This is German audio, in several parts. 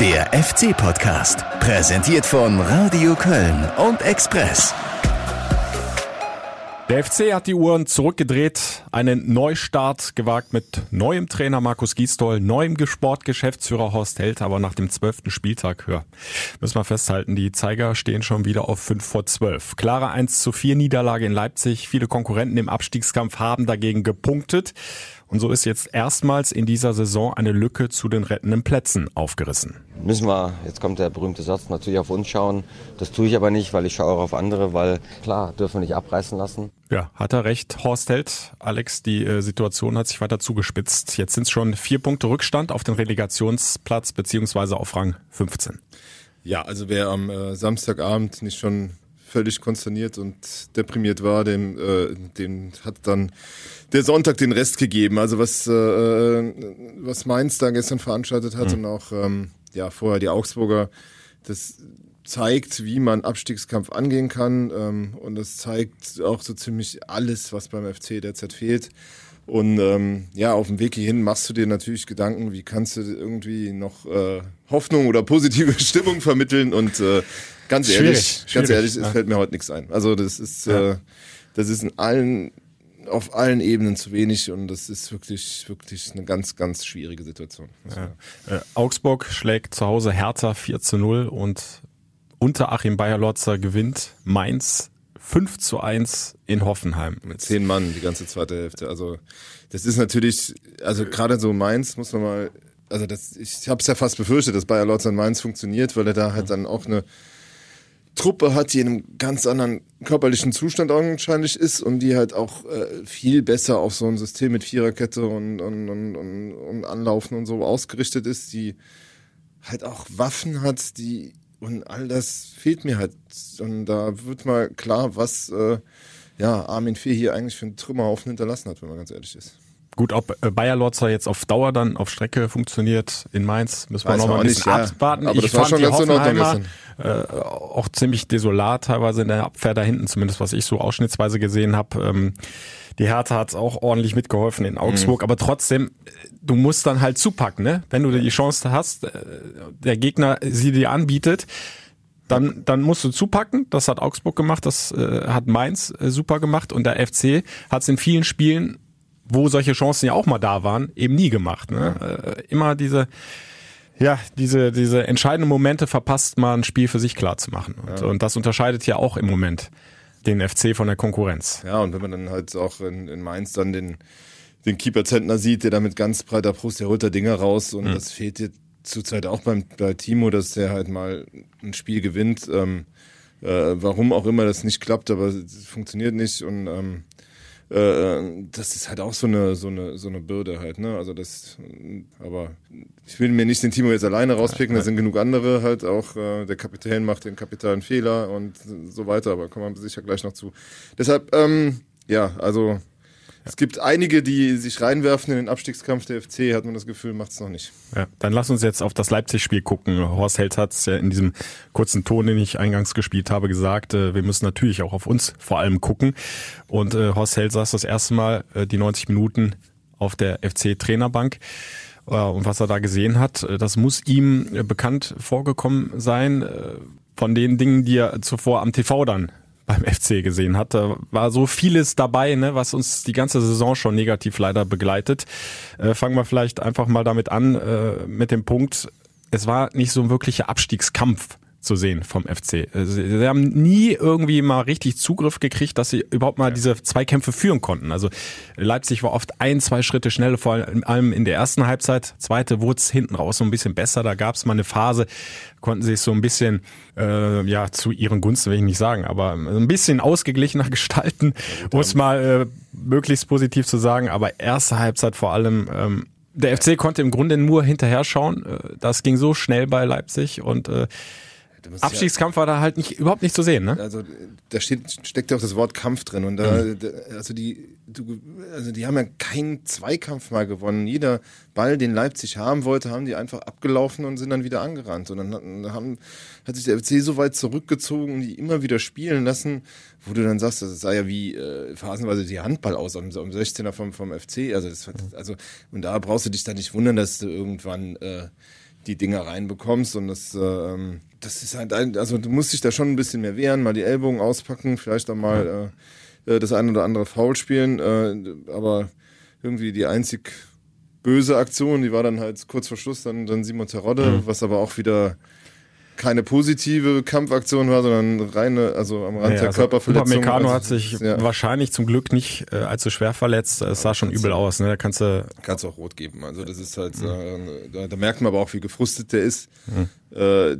Der FC-Podcast, präsentiert von Radio Köln und Express. Der FC hat die Uhren zurückgedreht, einen Neustart gewagt mit neuem Trainer Markus Gisdol, neuem Sportgeschäftsführer Horst Held, aber nach dem zwölften Spieltag, ja, müssen wir festhalten, die Zeiger stehen schon wieder auf 5 vor 12. Klare 1 zu 4 Niederlage in Leipzig, viele Konkurrenten im Abstiegskampf haben dagegen gepunktet. Und so ist jetzt erstmals in dieser Saison eine Lücke zu den rettenden Plätzen aufgerissen. Müssen wir, jetzt kommt der berühmte Satz, natürlich auf uns schauen. Das tue ich aber nicht, weil ich schaue auch auf andere, weil klar, dürfen wir nicht abreißen lassen. Ja, hat er recht, Horst Held. Alex, die äh, Situation hat sich weiter zugespitzt. Jetzt sind es schon vier Punkte Rückstand auf den Relegationsplatz beziehungsweise auf Rang 15. Ja, also wer am äh, Samstagabend nicht schon völlig konsterniert und deprimiert war, dem, äh, dem hat dann der Sonntag den Rest gegeben. Also was, äh, was Mainz da gestern veranstaltet hat mhm. und auch ähm, ja, vorher die Augsburger, das zeigt, wie man Abstiegskampf angehen kann ähm, und das zeigt auch so ziemlich alles, was beim FC derzeit fehlt. Und ähm, ja, auf dem Weg hierhin machst du dir natürlich Gedanken, wie kannst du irgendwie noch äh, Hoffnung oder positive Stimmung vermitteln und äh, Ganz schwierig, ehrlich, schwierig, ganz ehrlich, es fällt mir heute nichts ein. Also das ist, ja. äh, das ist in allen, auf allen Ebenen zu wenig und das ist wirklich, wirklich eine ganz, ganz schwierige Situation. Ja. Äh, Augsburg schlägt zu Hause Hertha 4 zu 0 und unter Achim Bayer-Lotzer gewinnt Mainz 5 zu 1 in Hoffenheim. Mit zehn Mann die ganze zweite Hälfte. Also das ist natürlich, also gerade so Mainz muss man mal, also das, ich habe es ja fast befürchtet, dass Bayer Lotzer in Mainz funktioniert, weil er da halt dann auch eine Truppe hat, die in einem ganz anderen körperlichen Zustand augenscheinlich ist und die halt auch äh, viel besser auf so ein System mit Viererkette und, und, und, und, und Anlaufen und so ausgerichtet ist, die halt auch Waffen hat, die und all das fehlt mir halt. Und da wird mal klar, was äh, ja, Armin Fee hier eigentlich für einen Trümmerhaufen hinterlassen hat, wenn man ganz ehrlich ist. Gut, ob äh, Bayer Lotzer jetzt auf Dauer dann auf Strecke funktioniert in Mainz, müssen wir noch mal ein bisschen nicht, abwarten. Ja. Aber ich das war schon ganz Hoffenheimer, äh, auch ziemlich desolat, teilweise in der Abwehr da hinten, zumindest was ich so ausschnittsweise gesehen habe. Ähm, die Hertha hat auch ordentlich mitgeholfen in Augsburg, mhm. aber trotzdem, du musst dann halt zupacken, ne? Wenn du die Chance hast, äh, der Gegner sie dir anbietet, dann, dann musst du zupacken. Das hat Augsburg gemacht, das äh, hat Mainz äh, super gemacht und der FC hat es in vielen Spielen wo solche Chancen ja auch mal da waren, eben nie gemacht. Ne? Äh, immer diese, ja, diese, diese entscheidenden Momente verpasst man, ein Spiel für sich klar zu machen. Und, ja. und das unterscheidet ja auch im Moment den FC von der Konkurrenz. Ja, und wenn man dann halt auch in, in Mainz dann den, den Keeper Zentner sieht, der da mit ganz breiter Brust, der holt da Dinger raus und mhm. das fehlt dir zurzeit auch beim, bei Timo, dass der halt mal ein Spiel gewinnt. Ähm, äh, warum auch immer das nicht klappt, aber es funktioniert nicht und ähm, äh, das ist halt auch so eine, so eine, so eine Bürde halt, ne? Also das, aber ich will mir nicht den Timo jetzt alleine rauspicken, da sind genug andere halt auch, äh, der Kapitän macht den kapitalen Fehler und so weiter, aber kommen wir sicher gleich noch zu. Deshalb, ähm, ja, also es gibt einige, die sich reinwerfen in den Abstiegskampf der FC, hat man das Gefühl, macht es noch nicht. Ja, dann lass uns jetzt auf das Leipzig-Spiel gucken. Horst Held hat es ja in diesem kurzen Ton, den ich eingangs gespielt habe, gesagt, äh, wir müssen natürlich auch auf uns vor allem gucken. Und äh, Horst Held saß das erste Mal äh, die 90 Minuten auf der FC-Trainerbank. Äh, und was er da gesehen hat, äh, das muss ihm äh, bekannt vorgekommen sein von den Dingen, die er zuvor am TV dann beim FC gesehen hat. Da war so vieles dabei, ne, was uns die ganze Saison schon negativ leider begleitet. Äh, fangen wir vielleicht einfach mal damit an, äh, mit dem Punkt, es war nicht so ein wirklicher Abstiegskampf zu sehen vom FC. Also, sie haben nie irgendwie mal richtig Zugriff gekriegt, dass sie überhaupt mal diese Zweikämpfe führen konnten. Also Leipzig war oft ein, zwei Schritte schnell, vor allem in der ersten Halbzeit. Zweite wurde es hinten raus so ein bisschen besser. Da gab es mal eine Phase, konnten sie es so ein bisschen äh, ja zu ihren Gunsten will ich nicht sagen, aber ein bisschen ausgeglichener gestalten, um es mal äh, möglichst positiv zu sagen. Aber erste Halbzeit vor allem ähm, der FC konnte im Grunde nur hinterher schauen. Äh, das ging so schnell bei Leipzig und äh, Abstiegskampf war da halt nicht, überhaupt nicht zu sehen, ne? Also da steht, steckt ja auch das Wort Kampf drin und da, mhm. da, also die, du, also die haben ja keinen Zweikampf mal gewonnen. Jeder Ball, den Leipzig haben wollte, haben die einfach abgelaufen und sind dann wieder angerannt. Und dann haben, hat sich der FC so weit zurückgezogen und die immer wieder spielen lassen, wo du dann sagst, das sah ja wie äh, phasenweise die Handball aus am, am 16er vom, vom FC. Also, das, also, und da brauchst du dich dann nicht wundern, dass du irgendwann äh, die Dinger reinbekommst und das, ähm, das ist halt, ein, also du musst dich da schon ein bisschen mehr wehren, mal die Ellbogen auspacken, vielleicht auch mal äh, äh, das eine oder andere Foul spielen, äh, aber irgendwie die einzig böse Aktion, die war dann halt kurz vor Schluss dann, dann Simon Terodde, mhm. was aber auch wieder keine positive Kampfaktion war, sondern reine, also am Rand ja, der also Körperverletzung. Upamecano also, hat sich ja. wahrscheinlich zum Glück nicht äh, allzu schwer verletzt. Es sah schon übel aus. Ne? Da kannst du kannst auch rot geben. Also das ist halt, mhm. äh, da, da, merkt man aber auch, wie gefrustet der ist. Mhm. Äh,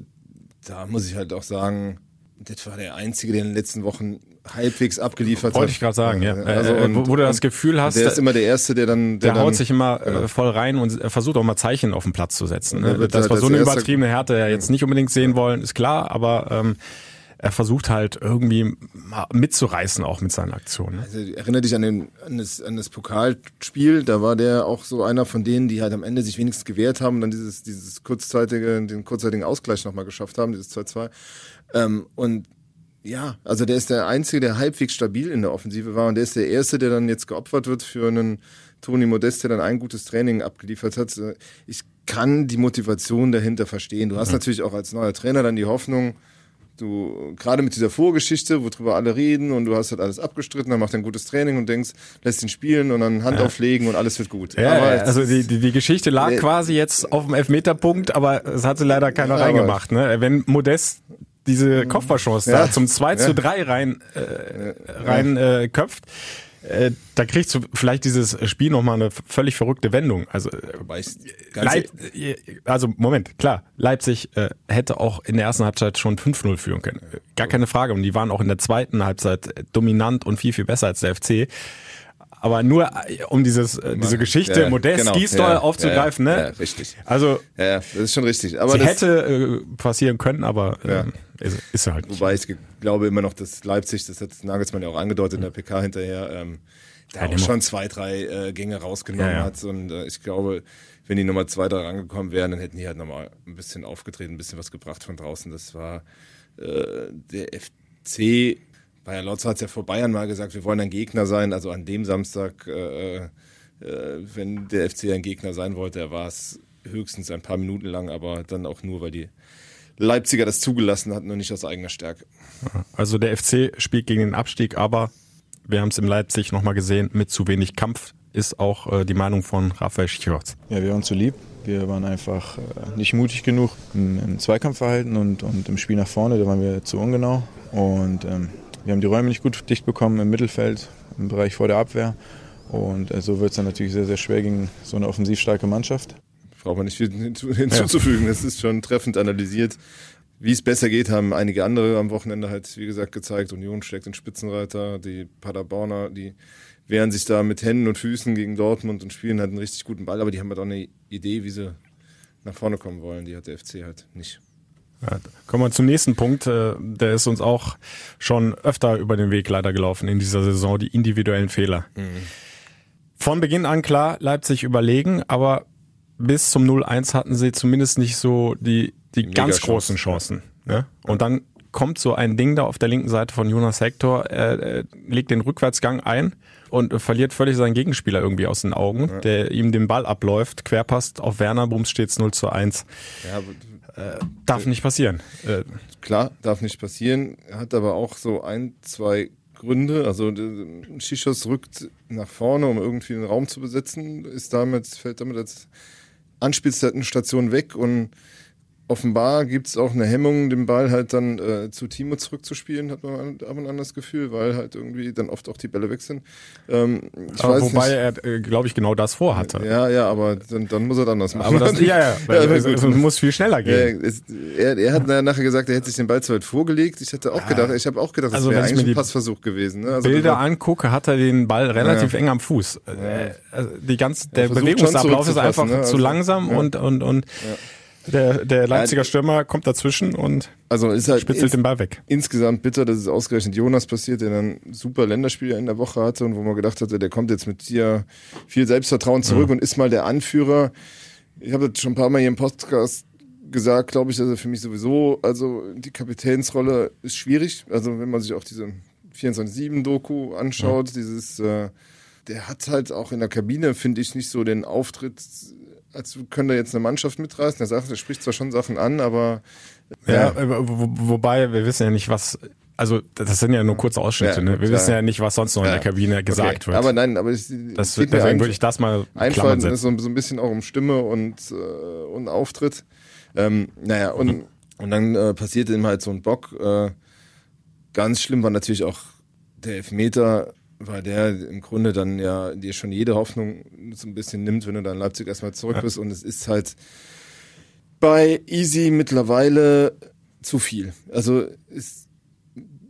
da muss ich halt auch sagen, das war der einzige, der in den letzten Wochen halbwegs abgeliefert Wollte hat. Wollte ich gerade sagen, ja. Also äh, und, wo du das Gefühl hast, der ist immer der Erste, der dann, der, der haut sich immer äh, genau. voll rein und versucht auch mal Zeichen auf den Platz zu setzen. Ne? Das war so eine übertriebene Härte ja jetzt nicht unbedingt sehen wollen, ist klar, aber ähm, er versucht halt irgendwie mitzureißen auch mit seinen Aktionen. Also erinnere dich an, den, an, das, an das Pokalspiel, da war der auch so einer von denen, die halt am Ende sich wenigstens gewehrt haben und dann dieses, dieses kurzzeitige, den kurzzeitigen Ausgleich nochmal geschafft haben, dieses 2-2. Ähm, und ja, also der ist der Einzige, der halbwegs stabil in der Offensive war und der ist der Erste, der dann jetzt geopfert wird für einen Toni Modest, der dann ein gutes Training abgeliefert hat. Ich kann die Motivation dahinter verstehen. Du hast mhm. natürlich auch als neuer Trainer dann die Hoffnung, du, gerade mit dieser Vorgeschichte, worüber alle reden und du hast halt alles abgestritten, dann macht er ein gutes Training und denkst, lässt ihn spielen und dann Hand ja. auflegen und alles wird gut. Ja, aber also die, die, die Geschichte lag äh, quasi jetzt auf dem Elfmeterpunkt, aber es hatte leider keiner reingemacht. Ne? Wenn Modest diese. Kopfballchance ja. da zum 2 ja. zu 3 rein, äh, rein äh, köpft, äh, da kriegst du vielleicht dieses Spiel nochmal eine völlig verrückte Wendung. Also, äh, Leip also Moment, klar, Leipzig äh, hätte auch in der ersten Halbzeit schon 5-0 führen können. Gar keine Frage. Und die waren auch in der zweiten Halbzeit dominant und viel, viel besser als der FC aber nur äh, um dieses äh, diese Geschichte ja, Modest genau, aufzugreifen, ja, ne? Ja, richtig. Also ja, das ist schon richtig. Aber sie das, hätte äh, passieren können, aber äh, ist, ist halt. Wobei ich glaube immer noch, dass Leipzig, das hat Nagelsmann ja auch angedeutet in der PK hinterher, ähm, da auch schon zwei, drei äh, Gänge rausgenommen hat und äh, ich glaube, wenn die Nummer zwei da rangekommen wären, dann hätten die halt nochmal ein bisschen aufgetreten, ein bisschen was gebracht von draußen. Das war äh, der FC Bayer Lotz hat es ja vor Bayern mal gesagt, wir wollen ein Gegner sein. Also an dem Samstag, äh, äh, wenn der FC ein Gegner sein wollte, war es höchstens ein paar Minuten lang, aber dann auch nur, weil die Leipziger das zugelassen hatten und nicht aus eigener Stärke. Also der FC spielt gegen den Abstieg, aber wir haben es in Leipzig nochmal gesehen, mit zu wenig Kampf ist auch äh, die Meinung von Raphael Schichotz. Ja, wir waren zu lieb. Wir waren einfach äh, nicht mutig genug im, im Zweikampfverhalten und, und im Spiel nach vorne, da waren wir zu ungenau. Und ähm, wir haben die Räume nicht gut dicht bekommen im Mittelfeld, im Bereich vor der Abwehr. Und äh, so wird es dann natürlich sehr, sehr schwer gegen so eine offensiv starke Mannschaft. Braucht man nicht viel hinzuzufügen. Das ist schon treffend analysiert. Wie es besser geht, haben einige andere am Wochenende halt, wie gesagt, gezeigt. Union steckt den Spitzenreiter, die Paderborner, die wehren sich da mit Händen und Füßen gegen Dortmund und spielen halt einen richtig guten Ball, aber die haben halt auch eine Idee, wie sie nach vorne kommen wollen. Die hat der FC halt nicht. Ja, kommen wir zum nächsten Punkt. Äh, der ist uns auch schon öfter über den Weg leider gelaufen in dieser Saison, die individuellen Fehler. Mhm. Von Beginn an klar, Leipzig überlegen, aber bis zum 0-1 hatten sie zumindest nicht so die, die ganz großen Chancen. Ne? Und dann kommt so ein Ding da auf der linken Seite von Jonas Hector, er, er legt den Rückwärtsgang ein und verliert völlig seinen Gegenspieler irgendwie aus den Augen, ja. der ihm den Ball abläuft, querpasst auf Werner, Bums steht's 0 zu 1. Ja, äh, darf nicht passieren. Äh, Klar, darf nicht passieren. Hat aber auch so ein, zwei Gründe. Also Shishos rückt nach vorne, um irgendwie den Raum zu besetzen, ist damit, fällt damit als Anspielstation weg und offenbar gibt es auch eine Hemmung, den Ball halt dann äh, zu Timo zurückzuspielen, hat man ab und an das Gefühl, weil halt irgendwie dann oft auch die Bälle weg sind. Ähm, aber wobei nicht. er, äh, glaube ich, genau das vorhatte. Ja, ja, aber dann, dann muss er dann das machen. Aber das, ja, ja, ja es, es, muss viel schneller gehen. Ja, es, er, er hat nachher gesagt, er hätte sich den Ball zu weit vorgelegt. Ich hätte auch ja. gedacht, ich habe auch gedacht, das also, wäre eigentlich ein Passversuch gewesen. Ne? Also Bilder angucke, hat er den Ball relativ eng am Fuß. Äh, also die ganze, der Bewegungsablauf ist einfach ne? also, zu langsam und, und, und der, der Leipziger Stürmer kommt dazwischen und also ist halt spitzelt den Ball weg. Insgesamt bitter, dass es ausgerechnet Jonas passiert, der dann super Länderspieler in der Woche hatte und wo man gedacht hatte, der kommt jetzt mit dir viel Selbstvertrauen zurück mhm. und ist mal der Anführer. Ich habe das schon ein paar Mal hier im Podcast gesagt, glaube ich, dass er für mich sowieso, also die Kapitänsrolle ist schwierig. Also wenn man sich auch diese 24-7-Doku anschaut, ja. dieses, äh, der hat halt auch in der Kabine, finde ich, nicht so den Auftritt als könnte er jetzt eine Mannschaft mitreißen. Er sagt, er spricht zwar schon Sachen an, aber ja, ja. Wo, wobei wir wissen ja nicht, was also das sind ja nur kurze Ausschnitte. Ja, ne? Wir klar. wissen ja nicht, was sonst noch in der Kabine gesagt okay. wird. Aber nein, aber es, das, deswegen würde ich das mal einfallen. So, so ein bisschen auch um Stimme und äh, und Auftritt. Ähm, naja und mhm. und dann äh, passierte ihm halt so ein Bock. Äh, ganz schlimm war natürlich auch der Elfmeter, weil der im Grunde dann ja dir schon jede Hoffnung so ein bisschen nimmt, wenn du dann Leipzig erstmal zurück bist. Und es ist halt bei Easy mittlerweile zu viel. Also ist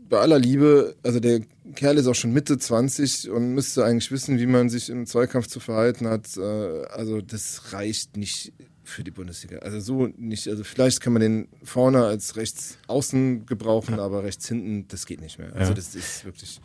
bei aller Liebe, also der Kerl ist auch schon Mitte 20 und müsste eigentlich wissen, wie man sich im Zweikampf zu verhalten hat. Äh, also das reicht nicht für die Bundesliga. Also so nicht. Also vielleicht kann man den vorne als rechts außen gebrauchen, aber rechts hinten, das geht nicht mehr. Also das ist wirklich.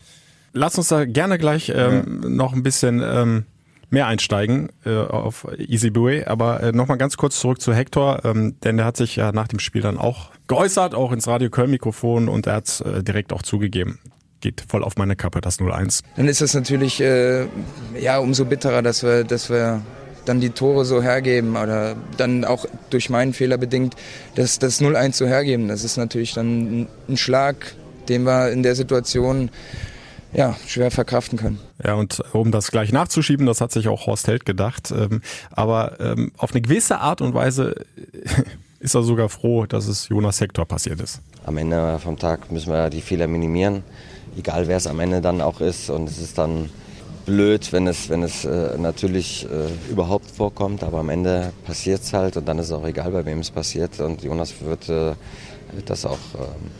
Lass uns da gerne gleich ähm, ja. noch ein bisschen ähm, mehr einsteigen äh, auf Easy Bue. Aber äh, nochmal ganz kurz zurück zu Hector, ähm, denn der hat sich ja nach dem Spiel dann auch geäußert, auch ins Radio Köln-Mikrofon und er hat äh, direkt auch zugegeben. Geht voll auf meine Kappe, das 0-1. Dann ist das natürlich äh, ja umso bitterer, dass wir, dass wir dann die Tore so hergeben oder dann auch durch meinen Fehler bedingt, dass das 0-1 so hergeben. Das ist natürlich dann ein Schlag, den wir in der Situation ja, schwer verkraften können. Ja, und um das gleich nachzuschieben, das hat sich auch Horst Held gedacht. Ähm, aber ähm, auf eine gewisse Art und Weise ist er sogar froh, dass es Jonas Hector passiert ist. Am Ende vom Tag müssen wir die Fehler minimieren, egal wer es am Ende dann auch ist. Und es ist dann blöd, wenn es, wenn es äh, natürlich äh, überhaupt vorkommt, aber am Ende passiert es halt und dann ist es auch egal, bei wem es passiert. Und Jonas wird, äh, wird das auch ähm,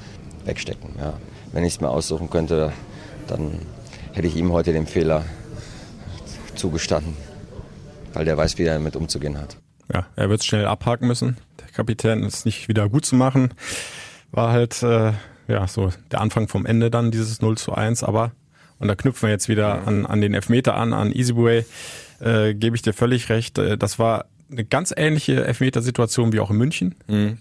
wegstecken. Ja. Wenn ich es mir aussuchen könnte, dann hätte ich ihm heute den Fehler zugestanden, weil der weiß, wie er damit umzugehen hat. Ja, er wird schnell abhaken müssen. Der Kapitän ist nicht wieder gut zu machen. War halt äh, ja so der Anfang vom Ende dann dieses 0 zu 1, aber und da knüpfen wir jetzt wieder an, an den Elfmeter an, an Easyway, äh, gebe ich dir völlig recht. Äh, das war eine ganz ähnliche Elfmetersituation wie auch in München. Mhm.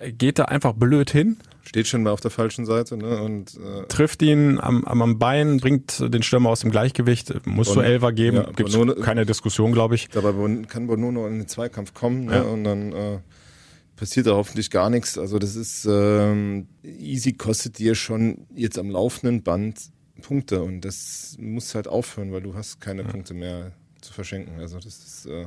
Äh, geht da einfach blöd hin, steht schon mal auf der falschen Seite ne? und äh, trifft ihn am, am Bein, bringt den Stürmer aus dem Gleichgewicht, muss zu Elfer geben, ja, gibt keine Diskussion, glaube ich. Dabei kann Bonono in den Zweikampf kommen ne? ja. und dann äh, passiert da hoffentlich gar nichts. Also das ist ähm, easy kostet dir schon jetzt am laufenden Band Punkte und das muss halt aufhören, weil du hast keine ja. Punkte mehr zu verschenken. Also das ist äh,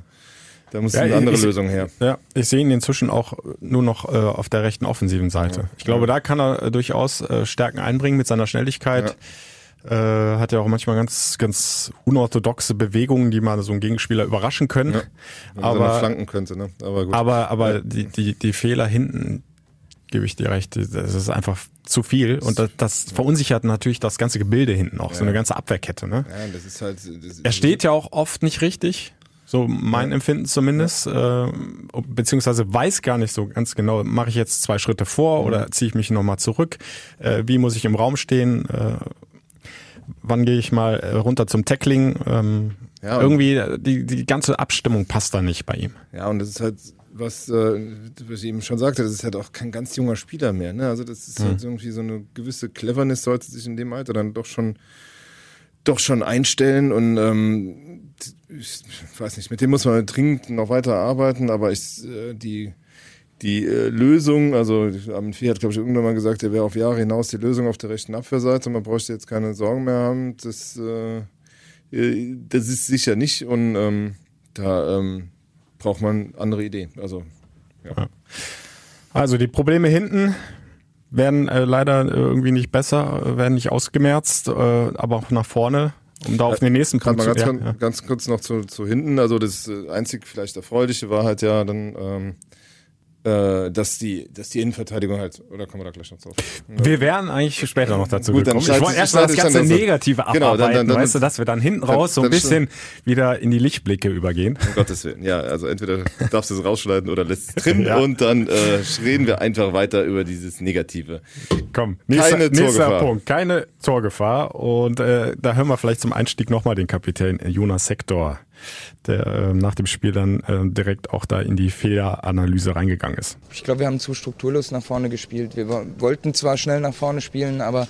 da muss ja, eine andere ich, Lösung her. Ja, ich sehe ihn inzwischen auch nur noch äh, auf der rechten offensiven Seite. Ja, ich glaube, ja. da kann er äh, durchaus äh, Stärken einbringen mit seiner Schnelligkeit. Äh, hat ja auch manchmal ganz, ganz unorthodoxe Bewegungen, die mal so einen Gegenspieler überraschen können. Ja, aber flanken könnte, ne? Aber gut. Aber, aber die, die, die Fehler hinten, gebe ich dir recht, das ist einfach zu viel und das, das verunsichert natürlich das ganze Gebilde hinten auch, so eine ganze Abwehrkette. Ne? Ja, das ist halt. Das, er steht ja auch oft nicht richtig. So mein. Empfinden zumindest, äh, beziehungsweise weiß gar nicht so ganz genau, mache ich jetzt zwei Schritte vor mhm. oder ziehe ich mich nochmal zurück? Äh, wie muss ich im Raum stehen? Äh, wann gehe ich mal äh, runter zum Tackling? Ähm, ja, irgendwie äh, die, die ganze Abstimmung passt da nicht bei ihm. Ja, und das ist halt was, äh, was ich eben schon sagte, das ist halt auch kein ganz junger Spieler mehr. Ne? Also das ist halt mhm. halt irgendwie so eine gewisse Cleverness sollte sich in dem Alter dann doch schon doch schon einstellen und ähm, ich weiß nicht, mit dem muss man dringend noch weiter arbeiten, aber ich, äh, die, die äh, Lösung, also am Vieh hat, glaube ich, irgendwann mal gesagt, er wäre auf Jahre hinaus die Lösung auf der rechten Abwehrseite. Man bräuchte jetzt keine Sorgen mehr haben. Das, äh, das ist sicher nicht und ähm, da ähm, braucht man andere Ideen. Also, ja. Also die Probleme hinten, werden äh, leider irgendwie nicht besser, werden nicht ausgemerzt, aber auch nach vorne, um da auf den nächsten Punkt zu kommen. Ja. Ganz kurz noch zu, zu hinten, also das einzig vielleicht erfreuliche war halt ja dann ähm, äh, dass die, dass die Innenverteidigung halt, oder kommen wir da gleich noch drauf? Wir werden eigentlich später noch dazu Gut, gekommen. Ich wollte erst mal das ganze Negative. Genau, abarbeiten, dann, dann, weißt du, dass wir dann hinten raus so ein bisschen wieder in die Lichtblicke übergehen. Um Gottes Willen, ja, also entweder darfst du es rausschneiden oder lässt es drin ja. und dann äh, reden wir einfach weiter über dieses Negative. Komm, nächster, keine nächster Punkt, keine Torgefahr und äh, da hören wir vielleicht zum Einstieg nochmal den Kapitän Jonas Sektor der äh, nach dem Spiel dann äh, direkt auch da in die Fehleranalyse reingegangen ist. Ich glaube, wir haben zu strukturlos nach vorne gespielt. Wir wollten zwar schnell nach vorne spielen, aber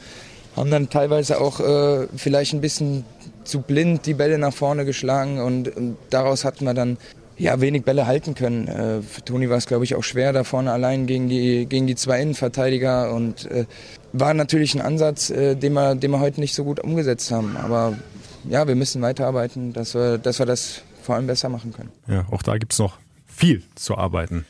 haben dann teilweise auch äh, vielleicht ein bisschen zu blind die Bälle nach vorne geschlagen und, und daraus hatten wir dann ja, wenig Bälle halten können. Äh, für Toni war es, glaube ich, auch schwer da vorne allein gegen die, gegen die zwei Innenverteidiger und äh, war natürlich ein Ansatz, äh, den, wir, den wir heute nicht so gut umgesetzt haben. Aber ja, wir müssen weiterarbeiten, dass wir, dass wir das vor allem besser machen können. Ja, auch da gibt's noch viel zu arbeiten.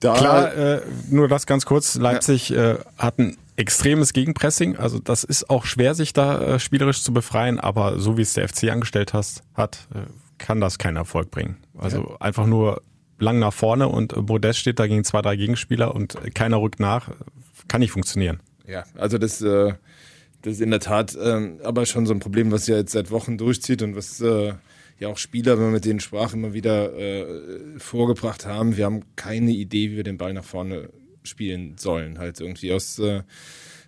Da Klar, äh, nur das ganz kurz. Leipzig ja. äh, hat ein extremes Gegenpressing. Also das ist auch schwer, sich da äh, spielerisch zu befreien. Aber so wie es der FC angestellt hast, hat, äh, kann das keinen Erfolg bringen. Also ja. einfach nur lang nach vorne und Modest steht da gegen zwei, drei Gegenspieler und keiner rückt nach. Kann nicht funktionieren. Ja, also das, äh, das ist in der Tat äh, aber schon so ein Problem, was ja jetzt seit Wochen durchzieht und was äh, ja auch Spieler, wenn man mit denen sprach, immer wieder äh, vorgebracht haben. Wir haben keine Idee, wie wir den Ball nach vorne spielen sollen. Halt irgendwie aus. Äh,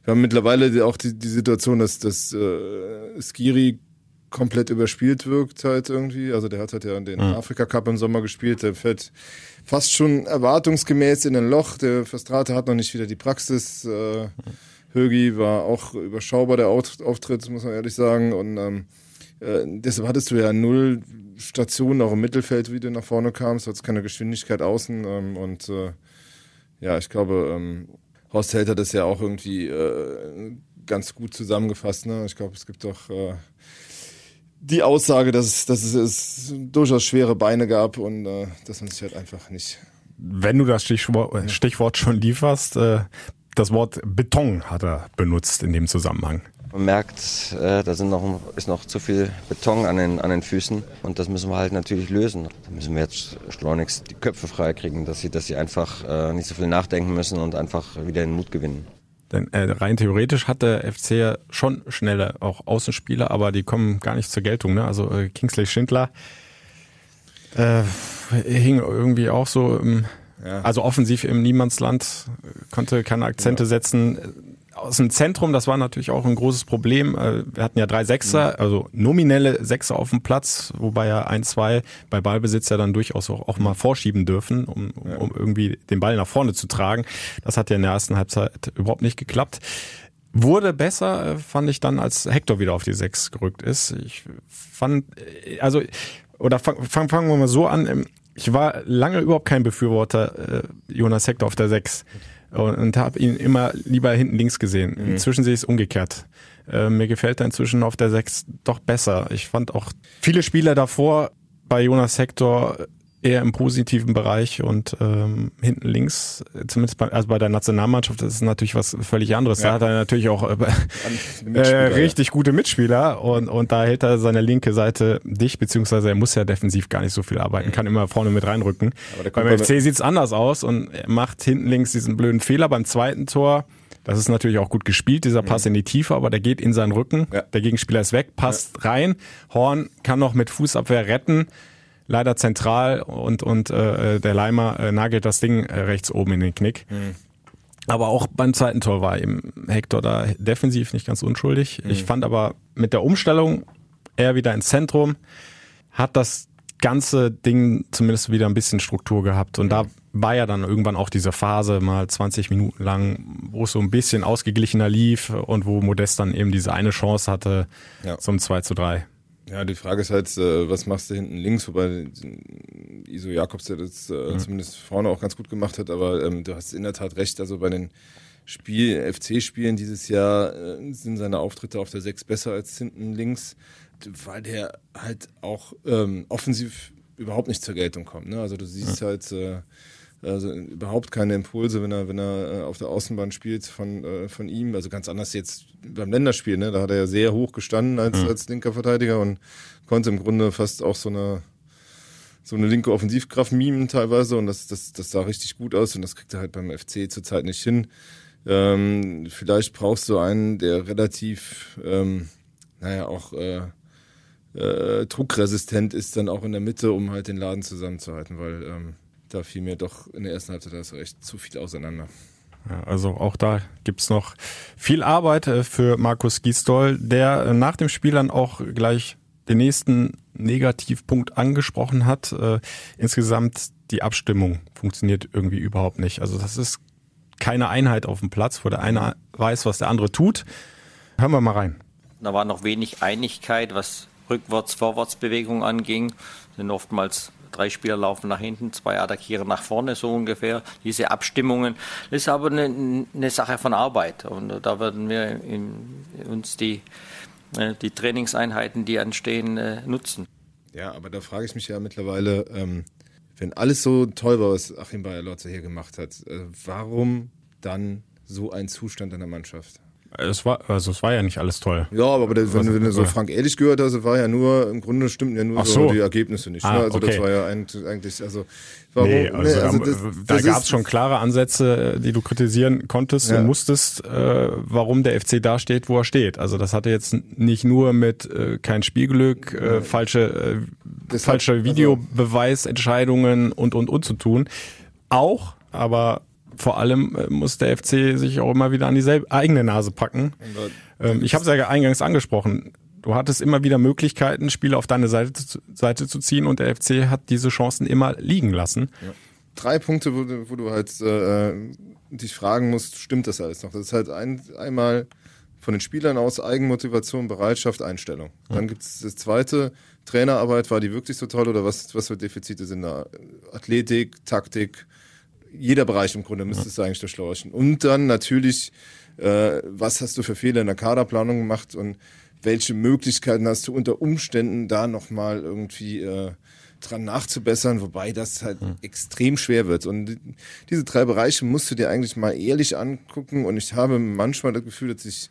wir haben mittlerweile auch die, die Situation, dass, dass äh, Skiri komplett überspielt wirkt halt irgendwie. Also der hat halt ja den mhm. Afrika Cup im Sommer gespielt. Der fällt fast schon erwartungsgemäß in ein Loch. Der Verstrate hat noch nicht wieder die Praxis. Äh, Högi war auch überschaubar der Auftritt, muss man ehrlich sagen. Und ähm, äh, deshalb hattest du ja null Stationen auch im Mittelfeld, wie du nach vorne kamst, hattest keine Geschwindigkeit außen ähm, und äh, ja, ich glaube, ähm, Horst Held hat das ja auch irgendwie äh, ganz gut zusammengefasst. Ne? Ich glaube, es gibt doch äh, die Aussage, dass, dass es, es durchaus schwere Beine gab und äh, dass man sich halt einfach nicht. Wenn du das Stichwort, Stichwort schon lieferst, äh, das Wort Beton hat er benutzt in dem Zusammenhang. Man merkt, äh, da sind noch, ist noch zu viel Beton an den, an den Füßen und das müssen wir halt natürlich lösen. Da müssen wir jetzt schleunigst die Köpfe freikriegen, dass sie, dass sie einfach äh, nicht so viel nachdenken müssen und einfach wieder den Mut gewinnen. Denn äh, rein theoretisch hat der FC ja schon schnelle auch Außenspieler, aber die kommen gar nicht zur Geltung. Ne? Also äh, Kingsley Schindler äh, hing irgendwie auch so im, ja. also offensiv im Niemandsland, konnte keine Akzente ja. setzen aus dem Zentrum, das war natürlich auch ein großes Problem. Äh, wir hatten ja drei Sechser, mhm. also nominelle Sechser auf dem Platz, wobei ja ein, zwei bei Ballbesitz ja dann durchaus auch, auch mal vorschieben dürfen, um, um irgendwie den Ball nach vorne zu tragen. Das hat ja in der ersten Halbzeit überhaupt nicht geklappt. Wurde besser, äh, fand ich dann, als Hector wieder auf die Sechs gerückt ist. Ich fand, äh, also, oder fangen fang, fangen wir mal so an. Ich war lange überhaupt kein Befürworter Jonas Hector auf der Sechs und, und habe ihn immer lieber hinten links gesehen. Mhm. Inzwischen sehe ich es umgekehrt. Äh, mir gefällt er inzwischen auf der 6 doch besser. Ich fand auch viele Spieler davor bei Jonas Hector eher im positiven Bereich und ähm, hinten links, zumindest bei, also bei der Nationalmannschaft, das ist natürlich was völlig anderes. Ja. Da hat er natürlich auch äh, äh, richtig gute Mitspieler und, und da hält er seine linke Seite dicht, beziehungsweise er muss ja defensiv gar nicht so viel arbeiten, mhm. kann immer vorne mit reinrücken. Beim FC sieht's anders aus und er macht hinten links diesen blöden Fehler beim zweiten Tor. Das ist natürlich auch gut gespielt, dieser Pass mhm. in die Tiefe, aber der geht in seinen Rücken. Ja. Der Gegenspieler ist weg, passt rein. Horn kann noch mit Fußabwehr retten leider zentral und, und äh, der Leimer äh, nagelt das Ding äh, rechts oben in den Knick. Mhm. Aber auch beim zweiten Tor war eben Hector da defensiv nicht ganz unschuldig. Mhm. Ich fand aber mit der Umstellung er wieder ins Zentrum, hat das ganze Ding zumindest wieder ein bisschen Struktur gehabt. Und mhm. da war ja dann irgendwann auch diese Phase mal 20 Minuten lang, wo es so ein bisschen ausgeglichener lief und wo Modest dann eben diese eine Chance hatte ja. zum 2 zu 3. Ja, die Frage ist halt, äh, was machst du hinten links, wobei Iso Jakobs der das äh, mhm. zumindest vorne auch ganz gut gemacht hat, aber ähm, du hast in der Tat recht, also bei den Spiel, FC-Spielen dieses Jahr äh, sind seine Auftritte auf der 6 besser als hinten links, weil der halt auch ähm, offensiv überhaupt nicht zur Geltung kommt. Ne? Also du siehst mhm. halt äh, also überhaupt keine Impulse, wenn er, wenn er äh, auf der Außenbahn spielt von, äh, von ihm. Also ganz anders jetzt beim Länderspiel, ne? Da hat er ja sehr hoch gestanden als, mhm. als linker Verteidiger und konnte im Grunde fast auch so eine so eine linke Offensivkraft mimen teilweise und das, das, das sah richtig gut aus und das kriegt er halt beim FC zurzeit nicht hin. Ähm, vielleicht brauchst du einen, der relativ, ähm, naja, auch äh, äh, druckresistent ist dann auch in der Mitte, um halt den Laden zusammenzuhalten, weil ähm, da fiel mir doch in der ersten Halbzeit das echt zu viel auseinander. Ja, also auch da gibt's noch viel Arbeit äh, für Markus Gisdol, der äh, nach dem Spiel dann auch gleich den nächsten Negativpunkt angesprochen hat. Äh, insgesamt die Abstimmung funktioniert irgendwie überhaupt nicht. Also das ist keine Einheit auf dem Platz, wo der eine weiß, was der andere tut. Hören wir mal rein. Da war noch wenig Einigkeit, was Rückwärts-Vorwärtsbewegung anging. Sind oftmals drei Spieler laufen nach hinten, zwei attackieren nach vorne, so ungefähr. Diese Abstimmungen. Das ist aber eine, eine Sache von Arbeit. Und da werden wir in, uns die, äh, die Trainingseinheiten, die anstehen, äh, nutzen. Ja, aber da frage ich mich ja mittlerweile, ähm, wenn alles so toll war, was Achim Bayer-Lotze hier gemacht hat, äh, warum dann so ein Zustand in der Mannschaft? Es war, also es war ja nicht alles toll. Ja, aber das, wenn, wenn, du so Frank Ehrlich gehört hast, war ja nur, im Grunde stimmten ja nur so. so. die Ergebnisse nicht. Ah, ne? Also okay. das war ja eigentlich, also warum, Nee, also, ne, also da, das, da gab es schon klare Ansätze, die du kritisieren konntest Ja. und musstest, äh, warum der FC da steht, wo er steht. Also das hatte jetzt nicht nur mit äh, kein Spielglück, äh, falsche, äh, falsche hat- Videobeweisentscheidungen und und und zu tun. Auch, aber vor allem äh, muss der FC sich auch immer wieder an die eigene Nase packen. Ähm, ich habe es ja eingangs angesprochen. Du hattest immer wieder Möglichkeiten, Spiele auf deine Seite, zu- Seite zu ziehen und der FC hat diese Chancen immer liegen lassen. drei Punkte, wo du, wo du halt äh, dich fragen musst, stimmt das alles noch? Das ist halt ein, einmal von den Spielern aus Eigenmotivation, Bereitschaft, Einstellung. Dann gibt es das zweite, Trainerarbeit, war die wirklich so toll oder was, was für Defizite sind da? Athletik, Taktik, jeder Bereich im Grunde müsstest du eigentlich durchleuchten. Und dann natürlich, äh, was hast du für Fehler in der Kaderplanung gemacht und welche Möglichkeiten hast du unter Umständen da nochmal irgendwie äh, dran nachzubessern, wobei das halt extrem schwer wird. Und diese drei Bereiche musst du dir eigentlich mal ehrlich angucken und ich habe manchmal das Gefühl, dass ich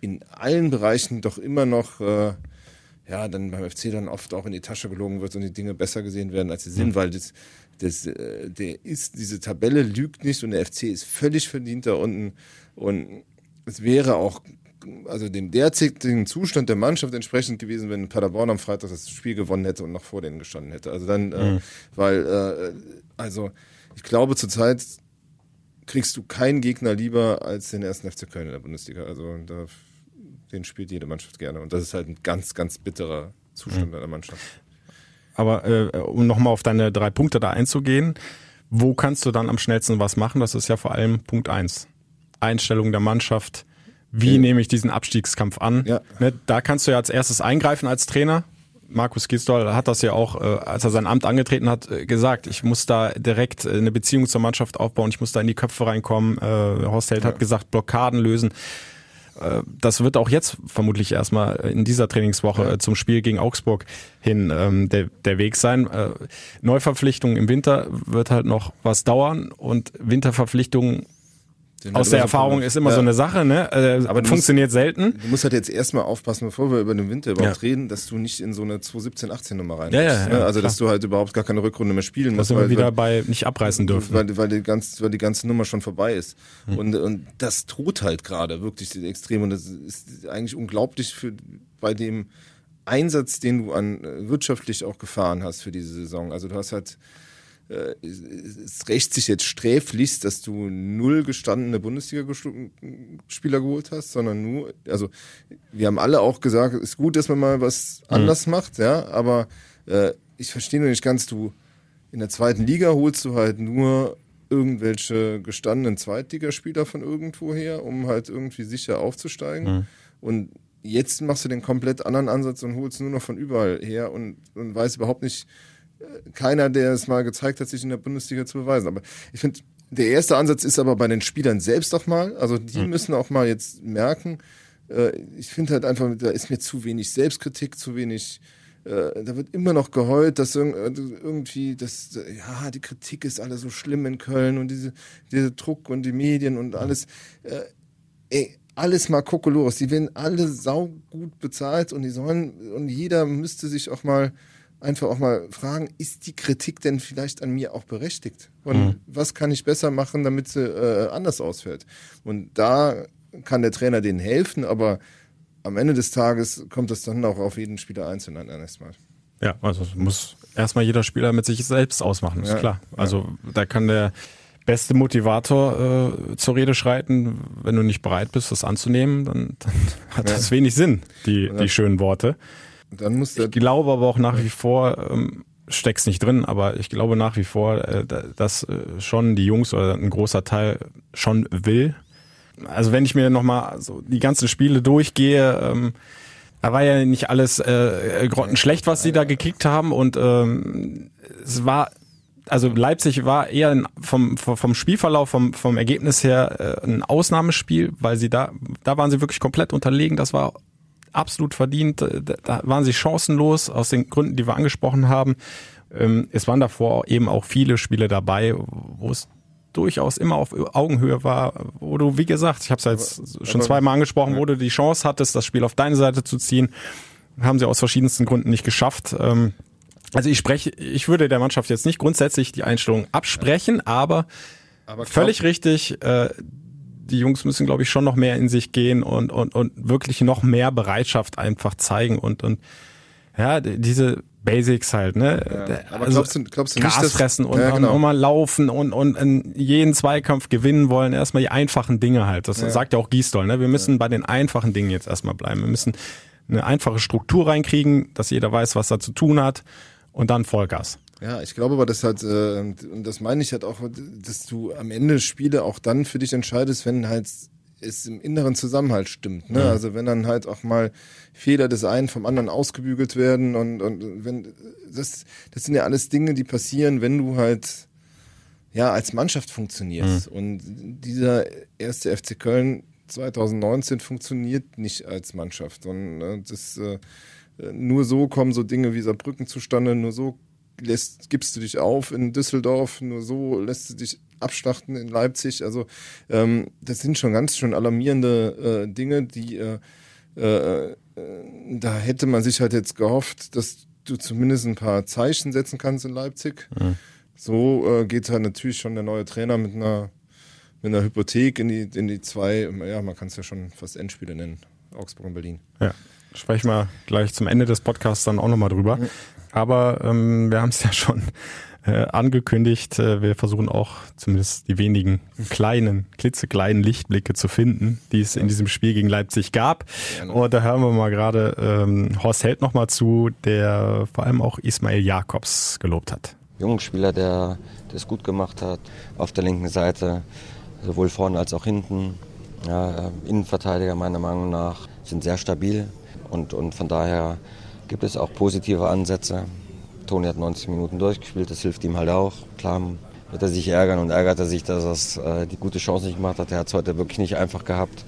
in allen Bereichen doch immer noch äh, ja, dann beim FC dann oft auch in die Tasche gelogen wird und die Dinge besser gesehen werden, als sie sind, weil das, das, äh, der ist, diese Tabelle lügt nicht und der FC ist völlig verdient da unten und es wäre auch also dem derzeitigen Zustand der Mannschaft entsprechend gewesen, wenn Paderborn am Freitag das Spiel gewonnen hätte und noch vor denen gestanden hätte. Also dann, äh, weil, äh, also ich glaube zurzeit kriegst du keinen Gegner lieber als den ersten FC Köln in der Bundesliga. Also da, den spielt jede Mannschaft gerne und das ist halt ein ganz, ganz bitterer Zustand einer Mannschaft. Aber äh, um nochmal auf deine drei Punkte da einzugehen, wo kannst du dann am schnellsten was machen? Das ist ja vor allem Punkt eins. Einstellung der Mannschaft. Wie nehme ich diesen Abstiegskampf an? Ja. Ne, da kannst du ja als erstes eingreifen als Trainer. Markus Gisdol hat das ja auch, äh, als er sein Amt angetreten hat, äh, gesagt. Ich muss da direkt äh, eine Beziehung zur Mannschaft aufbauen. Ich muss da in die Köpfe reinkommen. Horst Held hat gesagt, Blockaden lösen. Äh, das wird auch jetzt vermutlich erstmal in dieser Trainingswoche äh, zum Spiel gegen Augsburg hin ähm, der, der Weg sein. Äh, Neuverpflichtungen im Winter wird halt noch was dauern und Winterverpflichtungen aus der Erfahrung ist immer Ja. so eine Sache, ne? Äh, Aber funktioniert selten. Du musst halt jetzt erstmal aufpassen, bevor wir über den Winter überhaupt Ja. reden, dass du nicht in so eine 2017-18 Nummer rein Ja, ja, ja, Also, klar. dass du halt überhaupt gar keine Rückrunde mehr spielen musst. sind wir weil- wieder weil- bei nicht abreißen dürfen. Weil, weil, die ganz, weil die ganze Nummer schon vorbei ist. Hm. Und, und das droht halt gerade wirklich extrem. Und das ist eigentlich unglaublich für, bei dem Einsatz, den du an äh, wirtschaftlich auch gefahren hast für diese Saison. Also du hast halt, es, es rächt sich jetzt sträflichst, dass du null gestandene Bundesliga-Spieler geholt hast, sondern nur, also wir haben alle auch gesagt, es ist gut, dass man mal was Hm. anders macht, ja, aber äh, ich verstehe noch nicht ganz, du in der zweiten Liga holst du halt nur irgendwelche gestandenen Zweitligaspieler von irgendwo her, um halt irgendwie sicher aufzusteigen. Und jetzt machst du den komplett anderen Ansatz und holst nur noch von überall her und, und weiß überhaupt nicht, äh, keiner, der es mal gezeigt hat, sich in der Bundesliga zu beweisen. Aber ich finde, der erste Ansatz ist aber bei den Spielern selbst doch mal. Also die müssen auch mal jetzt merken, äh, ich finde halt einfach, da ist mir zu wenig Selbstkritik, zu wenig äh, da wird immer noch geheult, dass äh, irgendwie, dass, ja, die Kritik ist alle so schlimm in Köln und diese, dieser Druck und die Medien und alles. Äh, ey, alles mal Kokolores. Die werden alle saugut bezahlt und die sollen, und jeder müsste sich auch mal einfach auch mal fragen, ist die Kritik denn vielleicht an mir auch berechtigt? Und was kann ich besser machen, damit sie äh, anders ausfällt? Und da kann der Trainer denen helfen, aber am Ende des Tages kommt es dann auch auf jeden Spieler einzeln an erstmal. Ja, also muss erstmal jeder Spieler mit sich selbst ausmachen, ist Ja, klar. Also da kann der beste Motivator äh, zur Rede schreiten, wenn du nicht bereit bist, das anzunehmen, dann, dann hat das wenig Sinn, die, die schönen Worte. Dann muss der Ich glaube aber auch nach wie vor, ähm, steck's nicht drin, aber ich glaube nach wie vor, äh, da- dass äh, schon die Jungs oder ein großer Teil schon will. Also wenn ich mir nochmal so die ganzen Spiele durchgehe, ähm, da war ja nicht alles äh, grottenschlecht, was sie da gekickt haben und ähm, es war also Leipzig war eher vom, vom Spielverlauf, vom, vom Ergebnis her äh, ein Ausnahmespiel, weil sie da, da waren sie wirklich komplett unterlegen. Das war absolut verdient. Da waren sie chancenlos aus den Gründen, die wir angesprochen haben. Ähm, es waren davor eben auch viele Spiele dabei, wo es durchaus immer auf Augenhöhe war, wo du, wie gesagt, ich habe es jetzt schon zweimal angesprochen, wo du die Chance hattest, das Spiel auf deine Seite zu ziehen, haben sie aus verschiedensten Gründen nicht geschafft. Ähm, also ich spreche, ich würde der Mannschaft jetzt nicht grundsätzlich die Einstellung absprechen, aber, aber völlig richtig. Die Jungs müssen, glaube ich, schon noch mehr in sich gehen und, und, und wirklich noch mehr Bereitschaft einfach zeigen und, und ja, diese Basics halt, ne? Ja, aber also glaubst du, glaubst du Gas nicht, dass, fressen und, ja, genau. und mal laufen und, und in jeden Zweikampf gewinnen wollen, erstmal die einfachen Dinge halt. Das ja. sagt ja auch Giesdoll, ne? Wir müssen bei den einfachen Dingen jetzt erstmal bleiben. Wir müssen eine einfache Struktur reinkriegen, dass jeder weiß, was er zu tun hat und dann Vollgas. Ja, ich glaube aber, dass halt, äh, und das meine ich halt auch, dass du am Ende Spiele auch dann für dich entscheidest, wenn halt es im inneren Zusammenhalt stimmt. Ne? Ja. Also wenn dann halt auch mal Fehler des einen vom anderen ausgebügelt werden und, und wenn das, das sind ja alles Dinge, die passieren, wenn du halt ja als Mannschaft funktionierst. Mhm. Und dieser erste FC Köln 2019 funktioniert nicht als Mannschaft. Und äh, das äh, nur so kommen so Dinge wie Saarbrücken zustande, nur so lässt, gibst du dich auf in Düsseldorf, nur so lässt du dich abschlachten in Leipzig. Also ähm, das sind schon ganz schön alarmierende äh, Dinge, die äh, äh, da hätte man sich halt jetzt gehofft, dass du zumindest ein paar Zeichen setzen kannst in Leipzig. Mhm. So äh, geht halt natürlich schon der neue Trainer mit einer mit einer Hypothek in die in die zwei, ja man kann es ja schon fast Endspiele nennen, Augsburg und Berlin. Ja sprechen wir gleich zum Ende des Podcasts dann auch nochmal drüber. Aber ähm, wir haben es ja schon äh, angekündigt. Äh, wir versuchen auch zumindest die wenigen kleinen, klitzekleinen Lichtblicke zu finden, die es in diesem Spiel gegen Leipzig gab. Und da hören wir mal gerade ähm, Horst Held nochmal zu, der vor allem auch Ismail Jakobs gelobt hat. Junger Spieler, der es gut gemacht hat, auf der linken Seite, sowohl vorne als auch hinten. Ja, Innenverteidiger meiner Meinung nach sind sehr stabil, und, und von daher gibt es auch positive Ansätze. Toni hat 90 Minuten durchgespielt, das hilft ihm halt auch. Klar wird er sich ärgern und ärgert er sich, dass er äh, die gute Chance nicht gemacht hat. Er hat es heute wirklich nicht einfach gehabt,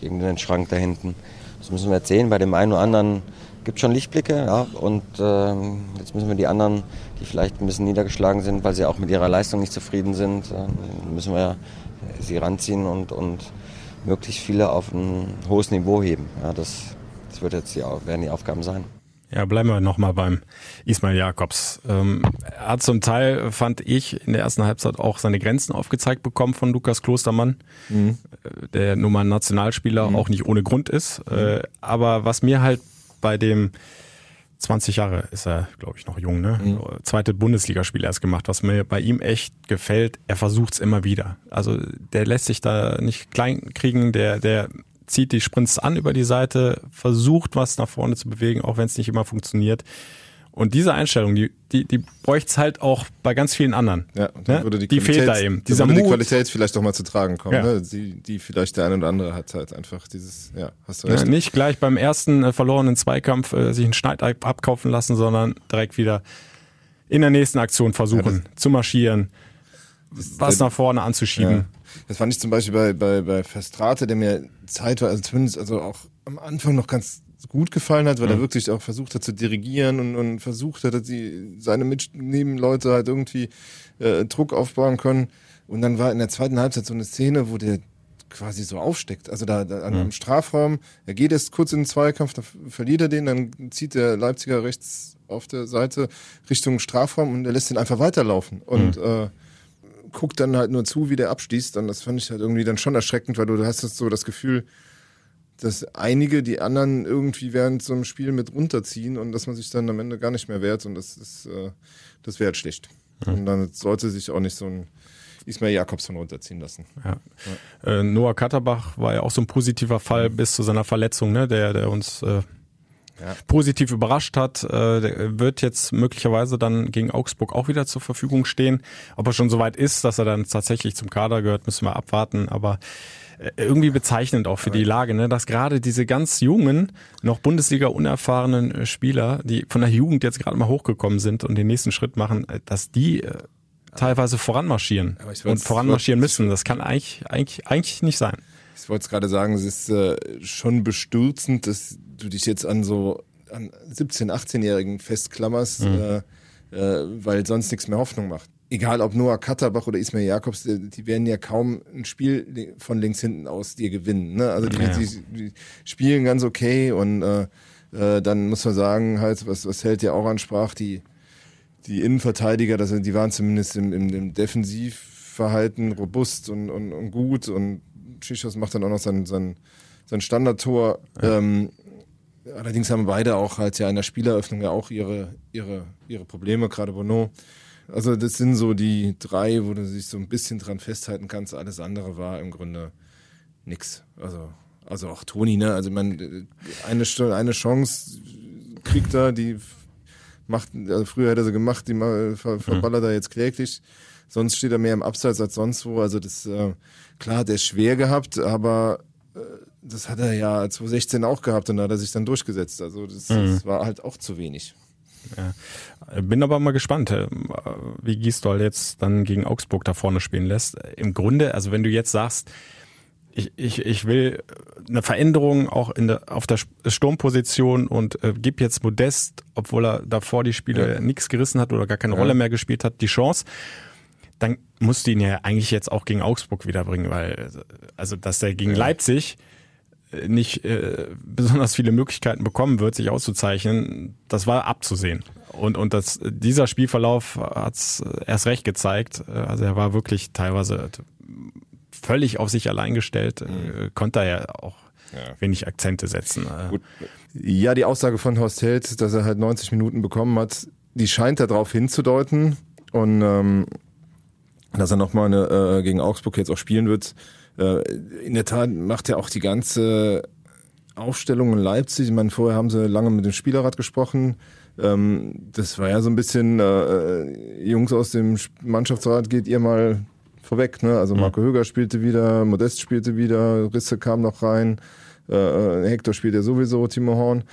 gegen den Schrank da hinten. Das müssen wir jetzt sehen. Bei dem einen oder anderen gibt es schon Lichtblicke. Ja, und äh, jetzt müssen wir die anderen, die vielleicht ein bisschen niedergeschlagen sind, weil sie auch mit ihrer Leistung nicht zufrieden sind, äh, müssen wir sie ranziehen und, und möglichst viele auf ein hohes Niveau heben. Ja, das wird jetzt die, werden die Aufgaben sein. Ja, bleiben wir nochmal beim Ismail Jakobs. Ähm, er hat zum Teil, fand ich, in der ersten Halbzeit auch seine Grenzen aufgezeigt bekommen von Lukas Klostermann, mhm. der nun mal ein Nationalspieler mhm. auch nicht ohne Grund ist. Mhm. Äh, aber was mir halt bei dem 20 Jahre ist er, glaube ich, noch jung, ne? Mhm. Zweite Bundesligaspiel erst gemacht. Was mir bei ihm echt gefällt, er versucht es immer wieder. Also der lässt sich da nicht klein kriegen, der, der zieht die Sprints an über die Seite, versucht was nach vorne zu bewegen, auch wenn es nicht immer funktioniert. Und diese Einstellung, die, die, die bräuchte es halt auch bei ganz vielen anderen. Ja, ne? die, die fehlt da eben. Dieser würde Mut. die Qualität vielleicht auch mal zu tragen kommen, ja. ne? die, die vielleicht der eine oder andere hat halt einfach dieses, ja, hast du recht. Ja, nicht gleich beim ersten äh, verlorenen Zweikampf äh, sich einen Schneid abkaufen lassen, sondern direkt wieder in der nächsten Aktion versuchen ja, zu marschieren, was nach vorne anzuschieben. Das fand ich zum Beispiel bei, bei, bei Verstrate, der mir Zeit war, also zumindest also auch am Anfang noch ganz gut gefallen hat, weil mhm. er wirklich auch versucht hat zu dirigieren und, und versucht hat, dass die, seine Mitnebenleute halt irgendwie äh, Druck aufbauen können. Und dann war in der zweiten Halbzeit so eine Szene, wo der quasi so aufsteckt. Also da, da mhm. am Strafraum, er geht erst kurz in den Zweikampf, da verliert er den, dann zieht der Leipziger rechts auf der Seite Richtung Strafraum und er lässt ihn einfach weiterlaufen. Und mhm. äh, guckt dann halt nur zu, wie der abschließt. Und das fand ich halt irgendwie dann schon erschreckend, weil du hast so das Gefühl, dass einige die anderen irgendwie während so einem Spiel mit runterziehen und dass man sich dann am Ende gar nicht mehr wehrt. Und das ist, äh, das wäre halt schlecht. Mhm. Und dann sollte sich auch nicht so ein Ismail Jakobsson runterziehen lassen. Ja. ja. Äh, Noah Katterbach war ja auch so ein positiver Fall mhm. bis zu seiner Verletzung, ne? der, der uns äh, ja. positiv überrascht hat, äh, wird jetzt möglicherweise dann gegen Augsburg auch wieder zur Verfügung stehen. Ob er schon soweit ist, dass er dann tatsächlich zum Kader gehört, müssen wir abwarten. Aber äh, irgendwie bezeichnend auch für die Lage, ne? dass gerade diese ganz jungen, noch Bundesliga unerfahrenen äh, Spieler, die von der Jugend jetzt gerade mal hochgekommen sind und den nächsten Schritt machen, äh, dass die teilweise voranmarschieren und voranmarschieren müssen. Das kann eigentlich, eigentlich, eigentlich nicht sein. Ich wollte es gerade sagen, es ist äh, schon bestürzend, dass du dich jetzt an so an 17-, 18-Jährigen festklammerst, mhm. äh, äh, weil sonst nichts mehr Hoffnung macht. Egal ob Noah Katterbach oder Ismail Jakobs, die, die, werden ja kaum ein Spiel von links hinten aus dir gewinnen. Ne? Also die, ja. die, die spielen ganz okay und äh, äh, dann muss man sagen, halt, was, was Held ja auch ansprach, die, die Innenverteidiger, das, die waren zumindest im, im, im Defensivverhalten robust und, und, und gut und Schichos macht dann auch noch sein, sein, sein Standardtor. Ja. Ähm, allerdings haben beide auch halt ja in der Spieleröffnung ja auch ihre, ihre, ihre Probleme, gerade Bono. Also das sind so die drei, wo du dich so ein bisschen dran festhalten kannst. Alles andere war im Grunde nix. Also, also auch Toni, ne? Also man eine, eine Chance kriegt er, die macht, also früher hätte er sie gemacht, die ver, verballert er jetzt kläglich. Sonst steht er mehr im Abseits als sonst wo. Also das, äh, klar, hat er schwer gehabt, aber äh, das hat er ja 2016 auch gehabt und da hat er sich dann durchgesetzt. Also das, mhm. das war halt auch zu wenig. Ja. Bin aber mal gespannt, äh, wie Gisdol jetzt dann gegen Augsburg da vorne spielen lässt. Im Grunde, also wenn du jetzt sagst, ich, ich, ich will eine Veränderung auch in der, auf der Sturmposition und äh, gib jetzt Modest, obwohl er davor die Spiele ja. nichts gerissen hat oder gar keine ja. Rolle mehr gespielt hat, die Chance dann musst du ihn ja eigentlich jetzt auch gegen Augsburg wiederbringen, weil also dass er gegen ja. Leipzig äh, nicht äh, besonders viele Möglichkeiten bekommen wird, sich auszuzeichnen, das war abzusehen. Und, und das, dieser Spielverlauf hat's erst recht gezeigt. Also er war wirklich teilweise völlig auf sich allein gestellt, mhm. konnte er ja auch ja. wenig Akzente setzen. Gut. Ja, die Aussage von Horst Held, dass er halt 90 Minuten bekommen hat, die scheint darauf hinzudeuten. Und ähm, dass er nochmal eine, äh, gegen Augsburg jetzt auch spielen wird. Äh, in der Tat macht er auch die ganze Aufstellung in Leipzig. Ich meine, vorher haben sie lange mit dem Spielerrat gesprochen. Ähm, das war ja so ein bisschen, äh, äh Jungs aus dem Mannschaftsrat, geht ihr mal vorweg. Ne? Also mhm. Marco Höger spielte wieder, Modest spielte wieder, Risse kam noch rein, äh, äh Hector spielt ja sowieso, Timo Horn.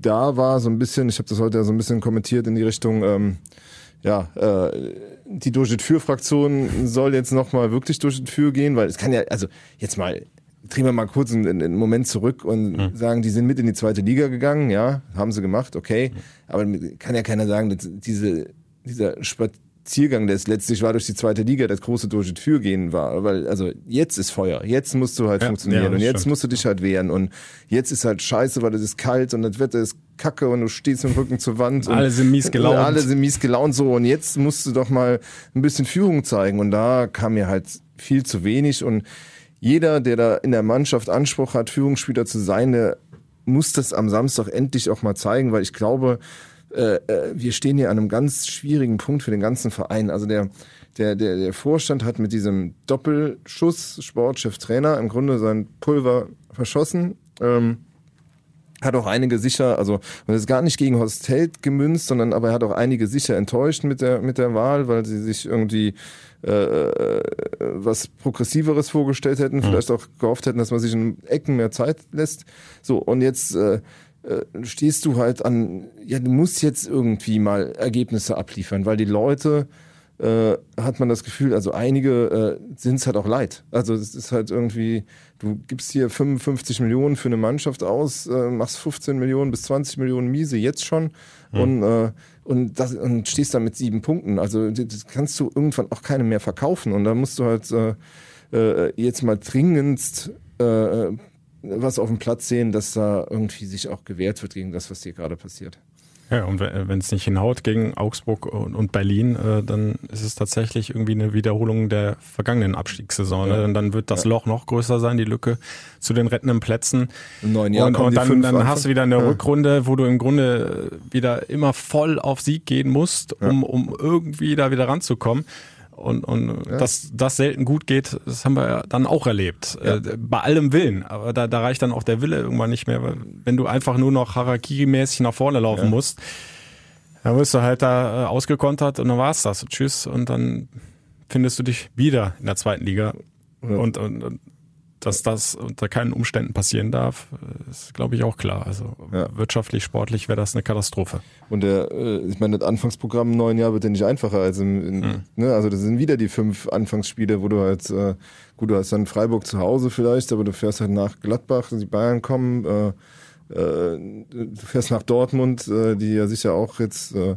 Da war so ein bisschen, ich habe das heute ja so ein bisschen kommentiert in die Richtung, ähm, ja, äh, die Durch für-Fraktion soll jetzt nochmal wirklich durch für gehen, weil es kann ja, also jetzt mal, drehen wir mal kurz einen, einen Moment zurück und mhm. sagen, die sind mit in die zweite Liga gegangen, ja, haben sie gemacht, okay, mhm. aber kann ja keiner sagen, dass diese, dieser Spaziergang, der es letztlich war durch die zweite Liga, das große Durch für gehen war, weil, also jetzt ist Feuer, jetzt musst du halt ja, funktionieren. ja, und jetzt stimmt. musst du dich halt wehren. Und jetzt ist halt scheiße, weil es ist kalt und das Wetter ist kacke und du stehst mit dem Rücken zur Wand. Alle sind mies gelaunt. Alle sind mies gelaunt so. Und jetzt musst du doch mal ein bisschen Führung zeigen. Und da kam mir halt viel zu wenig. Und jeder, der da in der Mannschaft Anspruch hat, Führungsspieler zu sein, der muss das am Samstag endlich auch mal zeigen, weil ich glaube, äh, äh, wir stehen hier an einem ganz schwierigen Punkt für den ganzen Verein. Also der, der, der, der Vorstand hat mit diesem Doppelschuss Sportchef Trainer im Grunde sein Pulver verschossen. Ähm, hat auch einige sicher, also das ist gar nicht gegen Horst Held gemünzt, sondern aber er hat auch einige sicher enttäuscht mit der mit der Wahl, weil sie sich irgendwie äh, äh was progressiveres vorgestellt hätten, mhm. vielleicht auch gehofft hätten, dass man sich in Ecken mehr Zeit lässt. So und jetzt äh, stehst du halt an, ja, du musst jetzt irgendwie mal Ergebnisse abliefern, weil die Leute äh, hat man das Gefühl, also einige äh, sind es halt auch leid. Also es ist halt irgendwie, du gibst hier 55 Millionen für eine Mannschaft aus, äh, machst 15 Millionen bis 20 Millionen Miese jetzt schon mhm. und, äh, und, das, und stehst da mit sieben Punkten. Also das kannst du irgendwann auch keine mehr verkaufen und da musst du halt äh, äh, jetzt mal dringendst äh, was auf dem Platz sehen, dass da irgendwie sich auch gewehrt wird gegen das, was hier gerade passiert. Ja, und wenn es nicht hinhaut gegen Augsburg und, Berlin, äh, dann ist es tatsächlich irgendwie eine Wiederholung der vergangenen Abstiegssaison. Ne? Ja. Ne? Dann wird das ja. Loch noch größer sein, die Lücke zu den rettenden Plätzen. In neun Jahren und, und dann, dann hast du wieder eine ja. Rückrunde, wo du im Grunde wieder immer voll auf Sieg gehen musst, um, um irgendwie da wieder ranzukommen. Und, und ja. dass das selten gut geht, das haben wir ja dann auch erlebt. Ja. Äh, bei allem Willen. Aber da, da reicht dann auch der Wille irgendwann nicht mehr. Wenn du einfach nur noch Harakiri-mäßig nach vorne laufen ja. musst, dann wirst du halt da äh, ausgekontert und dann war's das. Tschüss. Und dann findest du dich wieder in der zweiten Liga. Und, und, und dass das unter keinen Umständen passieren darf, ist, glaube ich, auch klar. Also ja. wirtschaftlich, sportlich wäre das eine Katastrophe. Und der, äh, ich meine, das Anfangsprogramm im neuen Jahr wird ja nicht einfacher. Also, in, mhm. ne, also das sind wieder die fünf Anfangsspiele, wo du halt, äh, gut, du hast dann Freiburg zu Hause vielleicht, aber du fährst halt nach Gladbach, die Bayern kommen, äh, äh, du fährst nach Dortmund, äh, die ja sicher auch jetzt äh,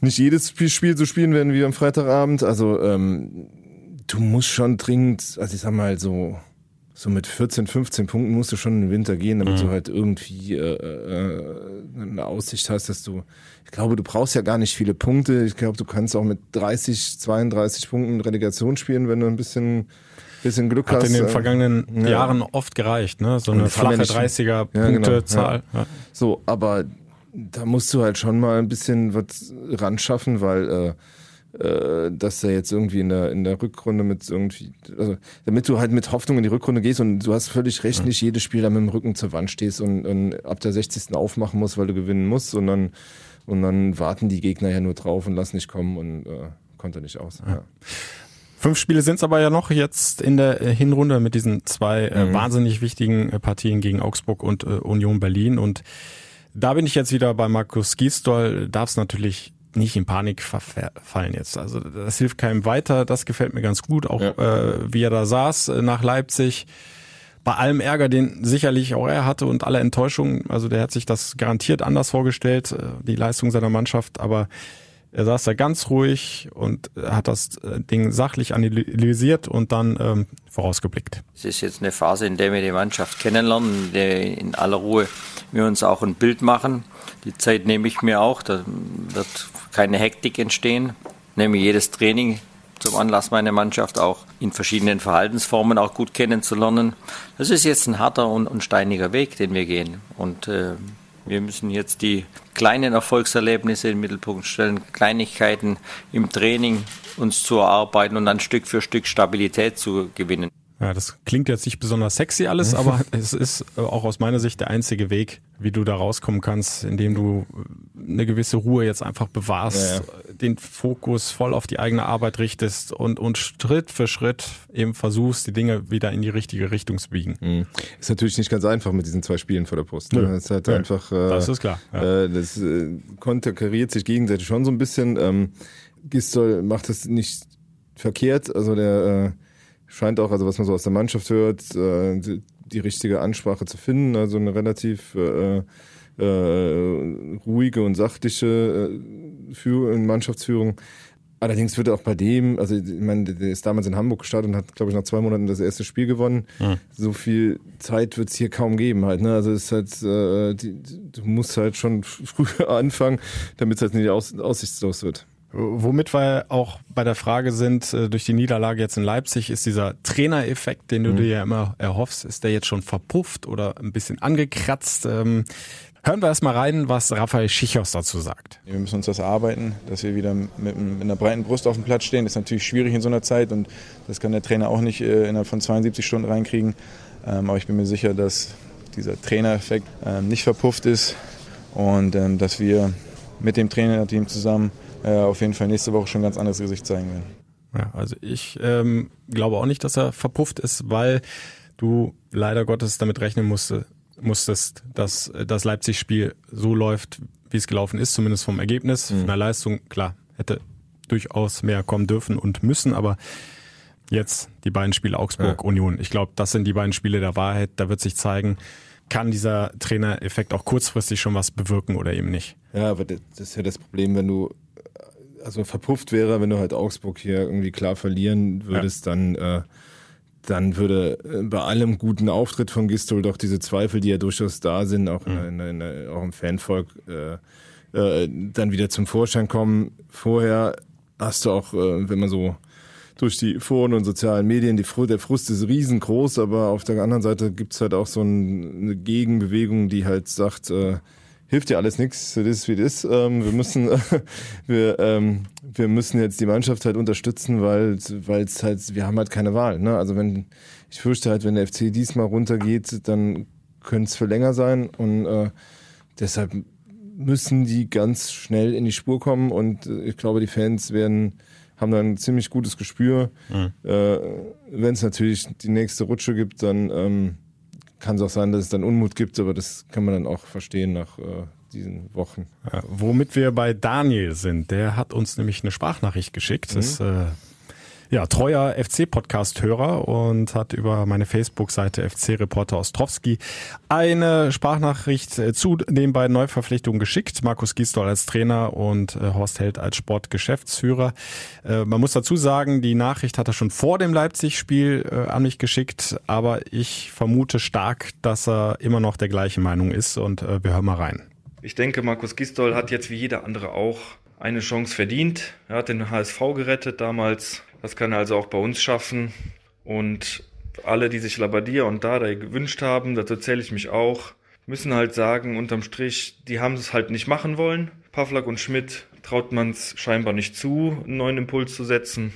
nicht jedes Spiel so spielen werden wie am Freitagabend. Also ähm, du musst schon dringend, also ich sag mal so, so mit 14, 15 Punkten musst du schon in den Winter gehen, damit mhm. du halt irgendwie äh, äh, eine Aussicht hast, dass du, ich glaube, du brauchst ja gar nicht viele Punkte. Ich glaube, du kannst auch mit 30, 32 Punkten Relegation spielen, wenn du ein bisschen bisschen Glück Hat hast. in den vergangenen ja. Jahren oft gereicht, ne? So eine flache 30er Punktezahl. Ja, genau, ja. So, aber da musst du halt schon mal ein bisschen was ran schaffen, weil äh, äh, dass er jetzt irgendwie in der, in der Rückrunde mit irgendwie, also damit du halt mit Hoffnung in die Rückrunde gehst und du hast völlig recht, nicht jedes Spiel da mit dem Rücken zur Wand stehst und, und ab der 60. aufmachen musst, weil du gewinnen musst, sondern und dann warten die Gegner ja nur drauf und lassen nicht kommen und äh, konnte nicht aus. Ja. Fünf Spiele sind es aber ja noch jetzt in der äh, Hinrunde mit diesen zwei äh, mhm. wahnsinnig wichtigen äh, Partien gegen Augsburg und äh, Union Berlin. Und da bin ich jetzt wieder bei Markus Giesdoll. Darf es natürlich nicht in Panik verfallen jetzt. Also das hilft keinem weiter. Das gefällt mir ganz gut, auch ja. äh, wie er da saß äh, nach Leipzig. Bei allem Ärger, den sicherlich auch er hatte und aller Enttäuschung, also der hat sich das garantiert anders vorgestellt, äh, die Leistung seiner Mannschaft, aber er saß da ganz ruhig und hat das äh, Ding sachlich analysiert und dann ähm, vorausgeblickt. Es ist jetzt eine Phase, in der wir die Mannschaft kennenlernen, in der in aller Ruhe wir uns auch ein Bild machen. Die Zeit nehme ich mir auch, da wird keine Hektik entstehen. Nehme jedes Training zum Anlass, meine Mannschaft auch in verschiedenen Verhaltensformen auch gut kennenzulernen. Das ist jetzt ein harter und, und steiniger Weg, den wir gehen. Und äh, wir müssen jetzt die kleinen Erfolgserlebnisse in den Mittelpunkt stellen, Kleinigkeiten im Training uns zu erarbeiten und dann Stück für Stück Stabilität zu gewinnen. Ja, das klingt jetzt nicht besonders sexy alles, aber es ist äh, auch aus meiner Sicht der einzige Weg, wie du da rauskommen kannst, indem du äh, eine gewisse Ruhe jetzt einfach bewahrst, ja, ja. den Fokus voll auf die eigene Arbeit richtest und, und Schritt für Schritt eben versuchst, die Dinge wieder in die richtige Richtung zu biegen. Mhm. Ist natürlich nicht ganz einfach mit diesen zwei Spielen vor der Post. Ne? Das ist halt Nö. einfach. Äh, das ist klar. Ja. Äh, das äh, konterkariert sich gegenseitig schon so ein bisschen. Ähm, Gistol macht das nicht verkehrt, also der äh, scheint auch, also was man so aus der Mannschaft hört, äh, die, die richtige Ansprache zu finden. Also eine relativ äh, äh, ruhige und sachliche äh, Führung, Mannschaftsführung. Allerdings wird er auch bei dem, also ich meine, der ist damals in Hamburg gestartet und hat, glaube ich, nach zwei Monaten das erste Spiel gewonnen. Mhm. So viel Zeit wird es hier kaum geben halt. Ne? Also es ist halt, äh, die, du musst halt schon früher anfangen, damit es halt nicht aus, aussichtslos wird. Womit wir auch bei der Frage sind, äh, durch die Niederlage jetzt in Leipzig, ist dieser Trainereffekt, den du mhm. dir ja immer erhoffst, ist der jetzt schon verpufft oder ein bisschen angekratzt? Ähm, hören wir erstmal rein, was Raphael Schichos dazu sagt. Wir müssen uns das erarbeiten, dass wir wieder mit, mit einer breiten Brust auf dem Platz stehen. Das ist natürlich schwierig in so einer Zeit und das kann der Trainer auch nicht äh, innerhalb von 72 Stunden reinkriegen. Ähm, aber ich bin mir sicher, dass dieser Trainereffekt ähm, nicht verpufft ist und dass wir mit dem Trainerteam zusammen auf jeden Fall nächste Woche schon ein ganz anderes Gesicht zeigen werden. Ja, also ich ähm, glaube auch nicht, dass er verpufft ist, weil du leider Gottes damit rechnen musste, musstest, dass das Leipzig-Spiel so läuft, wie es gelaufen ist, zumindest vom Ergebnis. Mhm. Von der Leistung, klar, hätte durchaus mehr kommen dürfen und müssen, aber jetzt die beiden Spiele Augsburg, ja. Union. Ich glaube, das sind die beiden Spiele der Wahrheit. Da wird sich zeigen, kann dieser Trainereffekt auch kurzfristig schon was bewirken oder eben nicht. Ja, aber das ist ja das Problem, wenn du also verpufft wäre, wenn du halt Augsburg hier irgendwie klar verlieren würdest, ja. dann, äh, dann würde äh, bei allem guten Auftritt von Gistol doch diese Zweifel, die ja durchaus da sind, auch, mhm. in, in, in, auch im Fanvolk, äh, äh, dann wieder zum Vorschein kommen. Vorher hast du auch, äh, wenn man so durch die Foren und sozialen Medien, die, der Frust ist riesengroß, aber auf der anderen Seite gibt's halt auch so ein, eine Gegenbewegung, die halt sagt, äh, hilft ja alles nichts, das ist wie das. Ähm, wir müssen, wir, ähm, wir müssen jetzt die Mannschaft halt unterstützen, weil, weil es halt, wir haben halt keine Wahl. Ne? Also wenn, ich fürchte halt, wenn der FC diesmal runtergeht, dann könnte es für länger sein und äh, deshalb müssen die ganz schnell in die Spur kommen und äh, ich glaube, die Fans werden haben dann ein ziemlich gutes Gespür. Mhm. Äh, wenn es natürlich die nächste Rutsche gibt, dann ähm, kann es auch sein, dass es dann Unmut gibt, aber das kann man dann auch verstehen nach äh, diesen Wochen. Ja, womit wir bei Daniel sind, der hat uns nämlich eine Sprachnachricht geschickt. Mhm. Das äh, ja, treuer FC-Podcast-Hörer und hat über meine Facebook-Seite FC-Reporter Ostrowski eine Sprachnachricht äh, zu den beiden Neuverpflichtungen geschickt. Markus Gisdol als Trainer und äh, Horst Held als Sportgeschäftsführer. Äh, man muss dazu sagen, die Nachricht hat er schon vor dem Leipzig-Spiel an mich geschickt, aber ich vermute stark, dass er immer noch der gleichen Meinung ist und wir hören mal rein. Ich denke, Markus Gisdol hat jetzt wie jeder andere auch eine Chance verdient. Er hat den HSV gerettet damals das kann er also auch bei uns schaffen. Und alle, die sich Labadia und Dardai gewünscht haben, dazu zähle ich mich auch, müssen halt sagen, unterm Strich, die haben es halt nicht machen wollen. Pavlak und Schmidt traut man es scheinbar nicht zu, einen neuen Impuls zu setzen.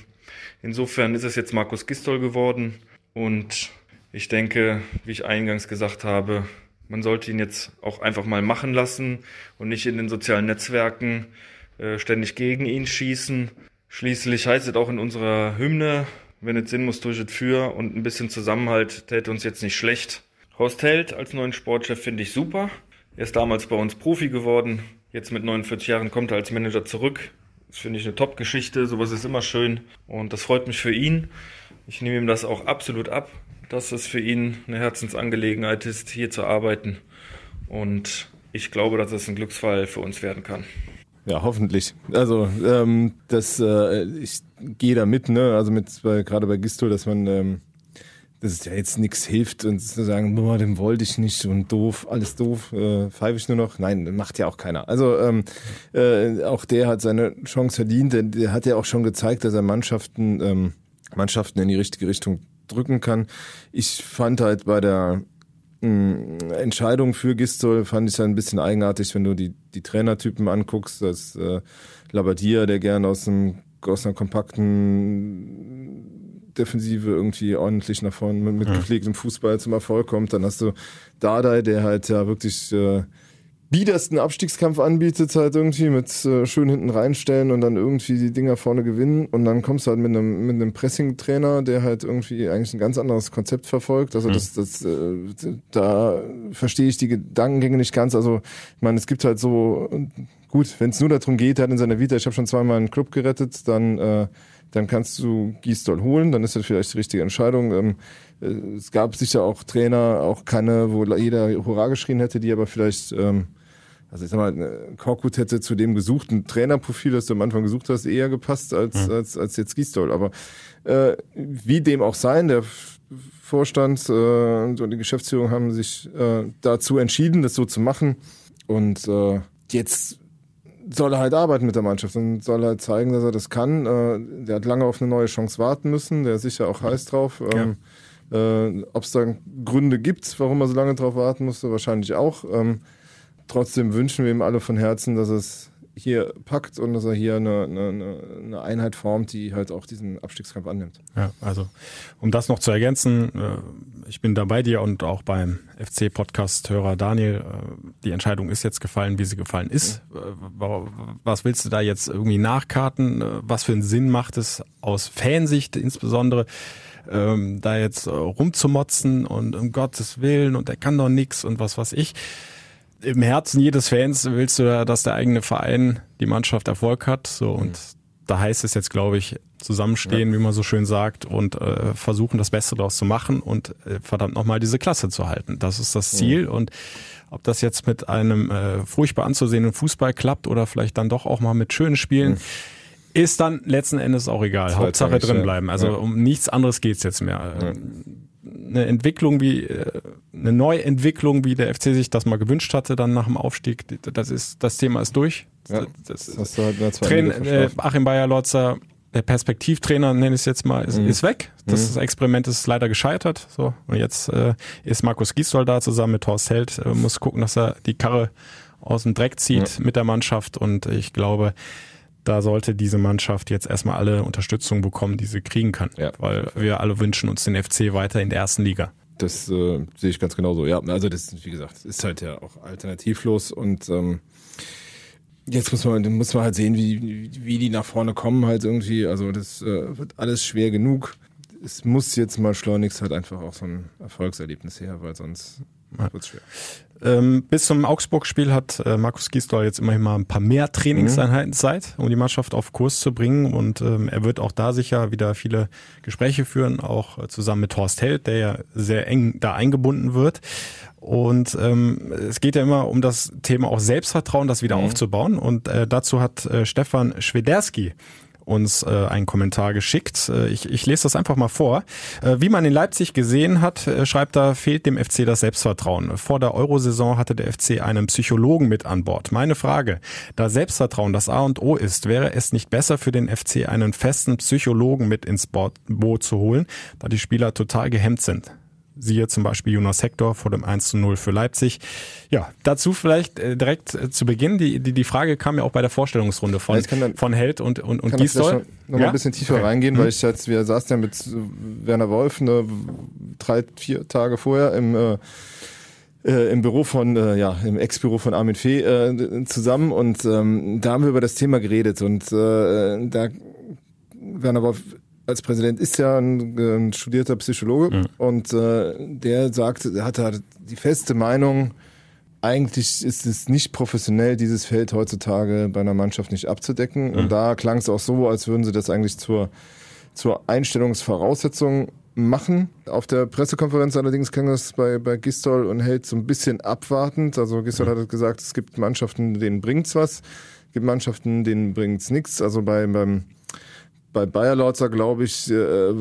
Insofern ist es jetzt Markus Gistol geworden. Und ich denke, wie ich eingangs gesagt habe, man sollte ihn jetzt auch einfach mal machen lassen und nicht in den sozialen Netzwerken äh, ständig gegen ihn schießen. Schließlich heißt es auch in unserer Hymne, wenn es Sinn muss, durch es für und ein bisschen Zusammenhalt täte uns jetzt nicht schlecht. Horst Held als neuen Sportchef finde ich super. Er ist damals bei uns Profi geworden. Jetzt mit 49 Jahren kommt er als Manager zurück. Das finde ich eine Top-Geschichte. Sowas ist immer schön. Und das freut mich für ihn. Ich nehme ihm das auch absolut ab, dass es für ihn eine Herzensangelegenheit ist, hier zu arbeiten. Und ich glaube, dass es ein Glücksfall für uns werden kann. Ja, hoffentlich. Also ähm, das, äh, ich gehe da mit, ne? Also mit bei, gerade bei Gisto, dass man, ähm, dass es ja jetzt nichts hilft und zu sagen, boah, den wollte ich nicht und doof, alles doof, äh, pfeife ich nur noch. Nein, macht ja auch keiner. Also ähm, äh, auch der hat seine Chance verdient. Der, der hat ja auch schon gezeigt, dass er Mannschaften, ähm, Mannschaften in die richtige Richtung drücken kann. Ich fand halt bei der Entscheidung für Gistol fand ich ja ein bisschen eigenartig, wenn du die, die Trainertypen anguckst. Das äh, Labadia, der gerne aus, einem, aus einer kompakten Defensive irgendwie ordentlich nach vorne mit, mit gepflegtem Fußball zum Erfolg kommt. Dann hast du Dardai, der halt ja wirklich äh, biedersten Abstiegskampf anbietet, halt irgendwie mit äh, schön hinten reinstellen und dann irgendwie die Dinger vorne gewinnen. Und dann kommst du halt mit einem, mit einem Pressing-Trainer, der halt irgendwie eigentlich ein ganz anderes Konzept verfolgt. Also mhm. das, das, äh, da verstehe ich die Gedankengänge nicht ganz. Also ich meine, es gibt halt so, gut, wenn es nur darum geht, halt in seiner Vita, ich habe schon zweimal einen Club gerettet, dann äh, dann kannst du Gisdol holen, dann ist das vielleicht die richtige Entscheidung. Ähm, äh, es gab sicher auch Trainer, auch keine, wo jeder Hurra geschrien hätte, die aber vielleicht ähm, also ich sag mal, Korkut hätte zu dem gesuchten Trainerprofil, das du am Anfang gesucht hast, eher gepasst als, mhm. als, als jetzt Gisdol. Aber äh, wie dem auch sein, der Vorstand äh, und die Geschäftsführung haben sich äh, dazu entschieden, das so zu machen. Und äh, jetzt soll er halt arbeiten mit der Mannschaft und soll halt zeigen, dass er das kann. Äh, der hat lange auf eine neue Chance warten müssen, der ist sicher auch heiß drauf. Ähm, ja. äh, Ob es da Gründe gibt, warum er so lange drauf warten musste, wahrscheinlich auch. Ähm, trotzdem wünschen wir ihm alle von Herzen, dass es hier packt und dass er hier eine, eine, eine Einheit formt, die halt auch diesen Abstiegskampf annimmt. Ja, also um das noch zu ergänzen, äh, ich bin da bei dir und auch beim FC-Podcast-Hörer Daniel. Äh, die Entscheidung ist jetzt gefallen, wie sie gefallen ist. Äh, was willst du da jetzt irgendwie nachkarten? Was für einen Sinn macht es aus Fansicht insbesondere? Ähm, da jetzt rumzumotzen und um Gottes Willen und er kann doch nix und was weiß ich im Herzen jedes Fans willst du ja, dass der eigene Verein, die Mannschaft Erfolg hat. So und mhm. da heißt es jetzt, glaube ich, zusammenstehen, ja. wie man so schön sagt, und äh, versuchen, das Beste daraus zu machen und äh, verdammt nochmal diese Klasse zu halten. Das ist das Ziel. Mhm. Und ob das jetzt mit einem äh, furchtbar anzusehenden Fußball klappt oder vielleicht dann doch auch mal mit schönen Spielen. Mhm. Ist dann letzten Endes auch egal. Hauptsache drin bleiben. Also ja. um nichts anderes geht's jetzt mehr. Ja eine Entwicklung wie äh, eine Neuentwicklung, wie der FC sich das mal gewünscht hatte, dann nach dem Aufstieg. Das ist das Thema ist durch. Ja, das, das der Train, äh, Achim Bayer-Lotzer, der Perspektivtrainer, nenne ich es jetzt mal, ist, mhm. ist weg. Das mhm. Experiment ist leider gescheitert. So und jetzt äh, ist Markus Gisdol da zusammen mit Horst Held. Äh, muss gucken, dass er die Karre aus dem Dreck zieht ja. mit der Mannschaft und ich glaube, da sollte diese Mannschaft jetzt erstmal alle Unterstützung bekommen, die sie kriegen kann, ja. weil wir alle wünschen uns den FC weiter in der ersten Liga. Das äh, sehe ich ganz genauso. Ja, also das, wie gesagt, ist halt ja auch alternativlos und ähm, jetzt muss man, muss man halt sehen, wie, wie die nach vorne kommen halt irgendwie. Also das äh, wird alles schwer genug. Es muss jetzt mal schleunigst halt einfach auch so ein Erfolgserlebnis her, weil sonst ja. Ähm, bis zum Augsburg-Spiel hat äh, Markus Gisdol jetzt immerhin mal ein paar mehr Trainingseinheiten mhm. Zeit, um die Mannschaft auf Kurs zu bringen. Und ähm, er wird auch da sicher wieder viele Gespräche führen, auch äh, zusammen mit Horst Held, der ja sehr eng da eingebunden wird. Und ähm, es geht ja immer um das Thema auch Selbstvertrauen, das wieder mhm. aufzubauen. Und äh, dazu hat äh, Stefan Schwederski uns äh, einen Kommentar geschickt. Äh, ich, ich lese das einfach mal vor. Äh, wie man in Leipzig gesehen hat, äh, schreibt er, fehlt dem FC das Selbstvertrauen. Vor der Eurosaison hatte der FC einen Psychologen mit an Bord. Meine Frage, da Selbstvertrauen das A und O ist, wäre es nicht besser für den FC einen festen Psychologen mit ins Boot zu holen, da die Spieler total gehemmt sind? Siehe zum Beispiel Jonas Hector vor dem 1 zu 0 für Leipzig. Ja, dazu vielleicht äh, direkt äh, zu Beginn. Die, die, die Frage kam ja auch bei der Vorstellungsrunde von, dann, von Held und, und, und Gisdol. Noch ja? ein bisschen tiefer okay. reingehen, mhm. weil ich jetzt, wir saßen ja mit Werner Wolf ne, drei, vier Tage vorher im, äh, äh, im Büro von, äh, ja, im Ex-Büro von Armin Fee äh, zusammen und ähm, da haben wir über das Thema geredet und äh, da Werner Wolf als Präsident ist ja ein, ein studierter Psychologe mhm. und äh, der sagt, er hat halt die feste Meinung, eigentlich ist es nicht professionell, dieses Feld heutzutage bei einer Mannschaft nicht abzudecken. Mhm. Und da klang es auch so, als würden sie das eigentlich zur, zur Einstellungsvoraussetzung machen. Auf der Pressekonferenz allerdings klang das bei, bei Gistol und Held so ein bisschen abwartend. Also Gistol mhm. hat gesagt, es gibt Mannschaften, denen bringt's was, es gibt Mannschaften, denen bringt's nichts. Also bei, beim bei Bayer Lautzer, glaube ich, äh,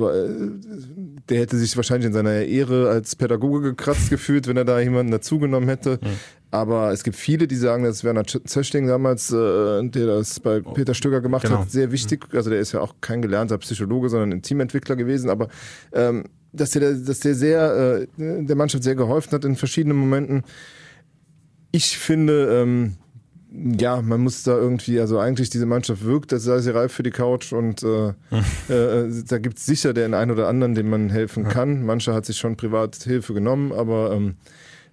der hätte sich wahrscheinlich in seiner Ehre als Pädagoge gekratzt gefühlt, wenn er da jemanden dazugenommen hätte. Mhm. Aber es gibt viele, die sagen, dass Werner Zöschling damals, äh, der das bei oh. Peter Stöger gemacht genau. hat, sehr wichtig. Also der ist ja auch kein gelernter Psychologe, sondern ein Teamentwickler gewesen. Aber ähm, dass der, dass der sehr äh, der Mannschaft sehr geholfen hat in verschiedenen Momenten. Ich finde, ähm, ja, man muss da irgendwie, also eigentlich diese Mannschaft wirkt, das sei sie reif für die Couch und äh, äh, da gibt es sicher den einen oder anderen, dem man helfen kann. Mancher hat sich schon privat Hilfe genommen, aber ähm,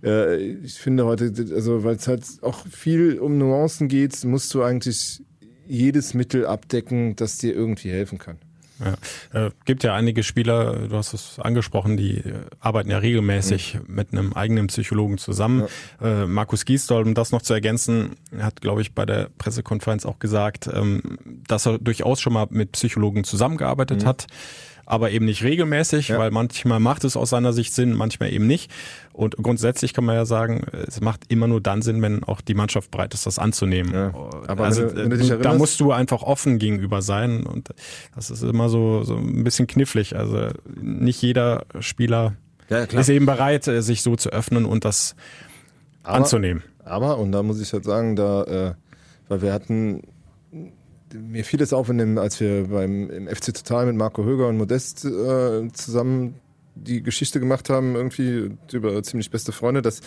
äh, ich finde heute, also weil es halt auch viel um Nuancen geht, musst du eigentlich jedes Mittel abdecken, das dir irgendwie helfen kann. Ja. Äh, gibt ja einige Spieler, du hast es angesprochen, die äh, arbeiten ja regelmäßig mhm. mit einem eigenen Psychologen zusammen. Ja. Äh, Markus Giesdol, um das noch zu ergänzen, hat, glaube ich, bei der Pressekonferenz auch gesagt, ähm, dass er durchaus schon mal mit Psychologen zusammengearbeitet mhm. hat aber eben nicht regelmäßig, ja. weil manchmal macht es aus seiner Sicht Sinn, manchmal eben nicht. Und grundsätzlich kann man ja sagen, es macht immer nur dann Sinn, wenn auch die Mannschaft bereit ist, das anzunehmen. Ja. Aber also, wenn du, wenn du da musst du einfach offen gegenüber sein und das ist immer so, so ein bisschen knifflig. Also nicht jeder Spieler ja, ist eben bereit, äh, sich so zu öffnen und das aber, anzunehmen. Aber, und da muss ich halt sagen, da, äh, weil wir hatten mir fiel es auf, in dem, als wir beim im FC Total mit Marco Höger und Modest äh, zusammen die Geschichte gemacht haben, irgendwie über ziemlich beste Freunde, dass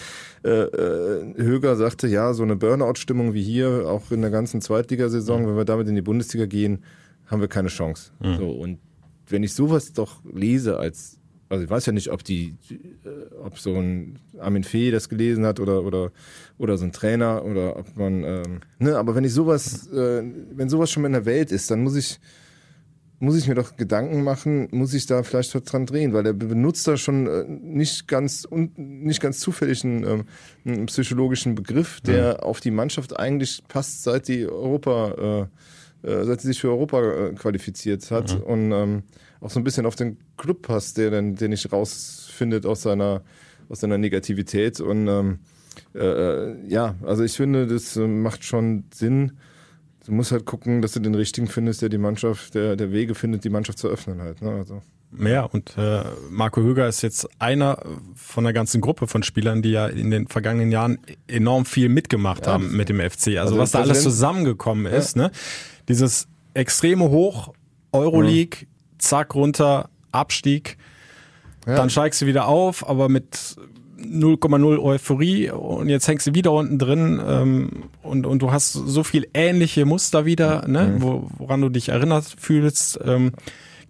äh, äh, Höger sagte, ja, so eine Burnout-Stimmung wie hier, auch in der ganzen Zweitligasaison, mhm. wenn wir damit in die Bundesliga gehen, haben wir keine Chance. Mhm. So, und wenn ich sowas doch lese als also ich weiß ja nicht, ob die, äh, ob so ein Armin Fee das gelesen hat oder oder oder so ein Trainer oder ob man, ähm, ne, aber wenn ich sowas, äh, wenn sowas schon mal in der Welt ist, dann muss ich muss ich mir doch Gedanken machen, muss ich da vielleicht dran drehen, weil der benutzt da schon äh, nicht ganz un, nicht ganz zufällig einen, ähm, einen psychologischen Begriff, der mhm. auf die Mannschaft eigentlich passt, seit die Europa, äh, äh, seit sie sich für Europa qualifiziert hat mhm. und ähm, auch so ein bisschen auf den Club passt, der dann, der nicht rausfindet aus seiner, aus seiner Negativität. Und ähm, äh, äh, ja, also ich finde, das äh, macht schon Sinn. Du musst halt gucken, dass du den richtigen findest, der die Mannschaft, der, der Wege findet, die Mannschaft zu öffnen halt. Ne? Also. Ja, und äh, Marco Höger ist jetzt einer von einer ganzen Gruppe von Spielern, die ja in den vergangenen Jahren enorm viel mitgemacht ja, haben mit dem FC. Also, also was da alles zusammengekommen ist, ja. ne? Dieses extreme Hoch, Euroleague, zack runter, Abstieg. Ja. Dann steigst du wieder auf, aber mit 0,0 Euphorie und jetzt hängst du wieder unten drin ähm, und, und du hast so viel ähnliche Muster wieder, ne, Mhm. wo, woran du dich erinnert fühlst. Ähm,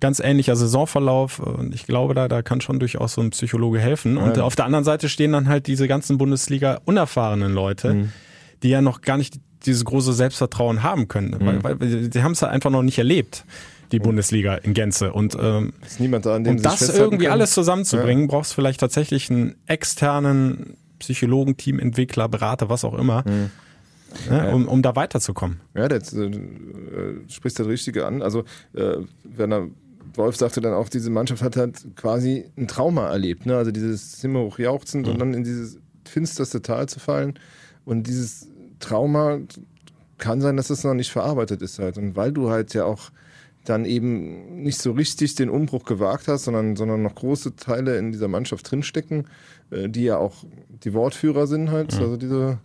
ganz ähnlicher Saisonverlauf und ich glaube, da, da kann schon durchaus so ein Psychologe helfen. Und Ja. auf der anderen Seite stehen dann halt diese ganzen Bundesliga unerfahrenen Leute, Mhm. die ja noch gar nicht dieses große Selbstvertrauen haben können, Mhm. weil, weil die haben es halt einfach noch nicht erlebt, die Bundesliga in Gänze. Und ähm, Ist niemand da, an dem um das irgendwie alles zusammenzubringen, brauchst du vielleicht tatsächlich einen externen Psychologen, Teamentwickler, Berater, was auch immer, Mhm. ne, um, um da weiterzukommen. Ja, das äh, sprichst das Richtige an. Also äh, Werner Wolf sagte dann auch, diese Mannschaft hat halt quasi ein Trauma erlebt. Ne? Also dieses Zimmer hochjauchzend und dann in dieses finsterste Tal zu fallen. Und dieses Trauma kann sein, dass es noch nicht verarbeitet ist halt. Und weil du halt ja auch dann eben nicht so richtig den Umbruch gewagt hast, sondern, sondern noch große Teile in dieser Mannschaft drinstecken, äh, die ja auch die Wortführer sind halt. Also diese,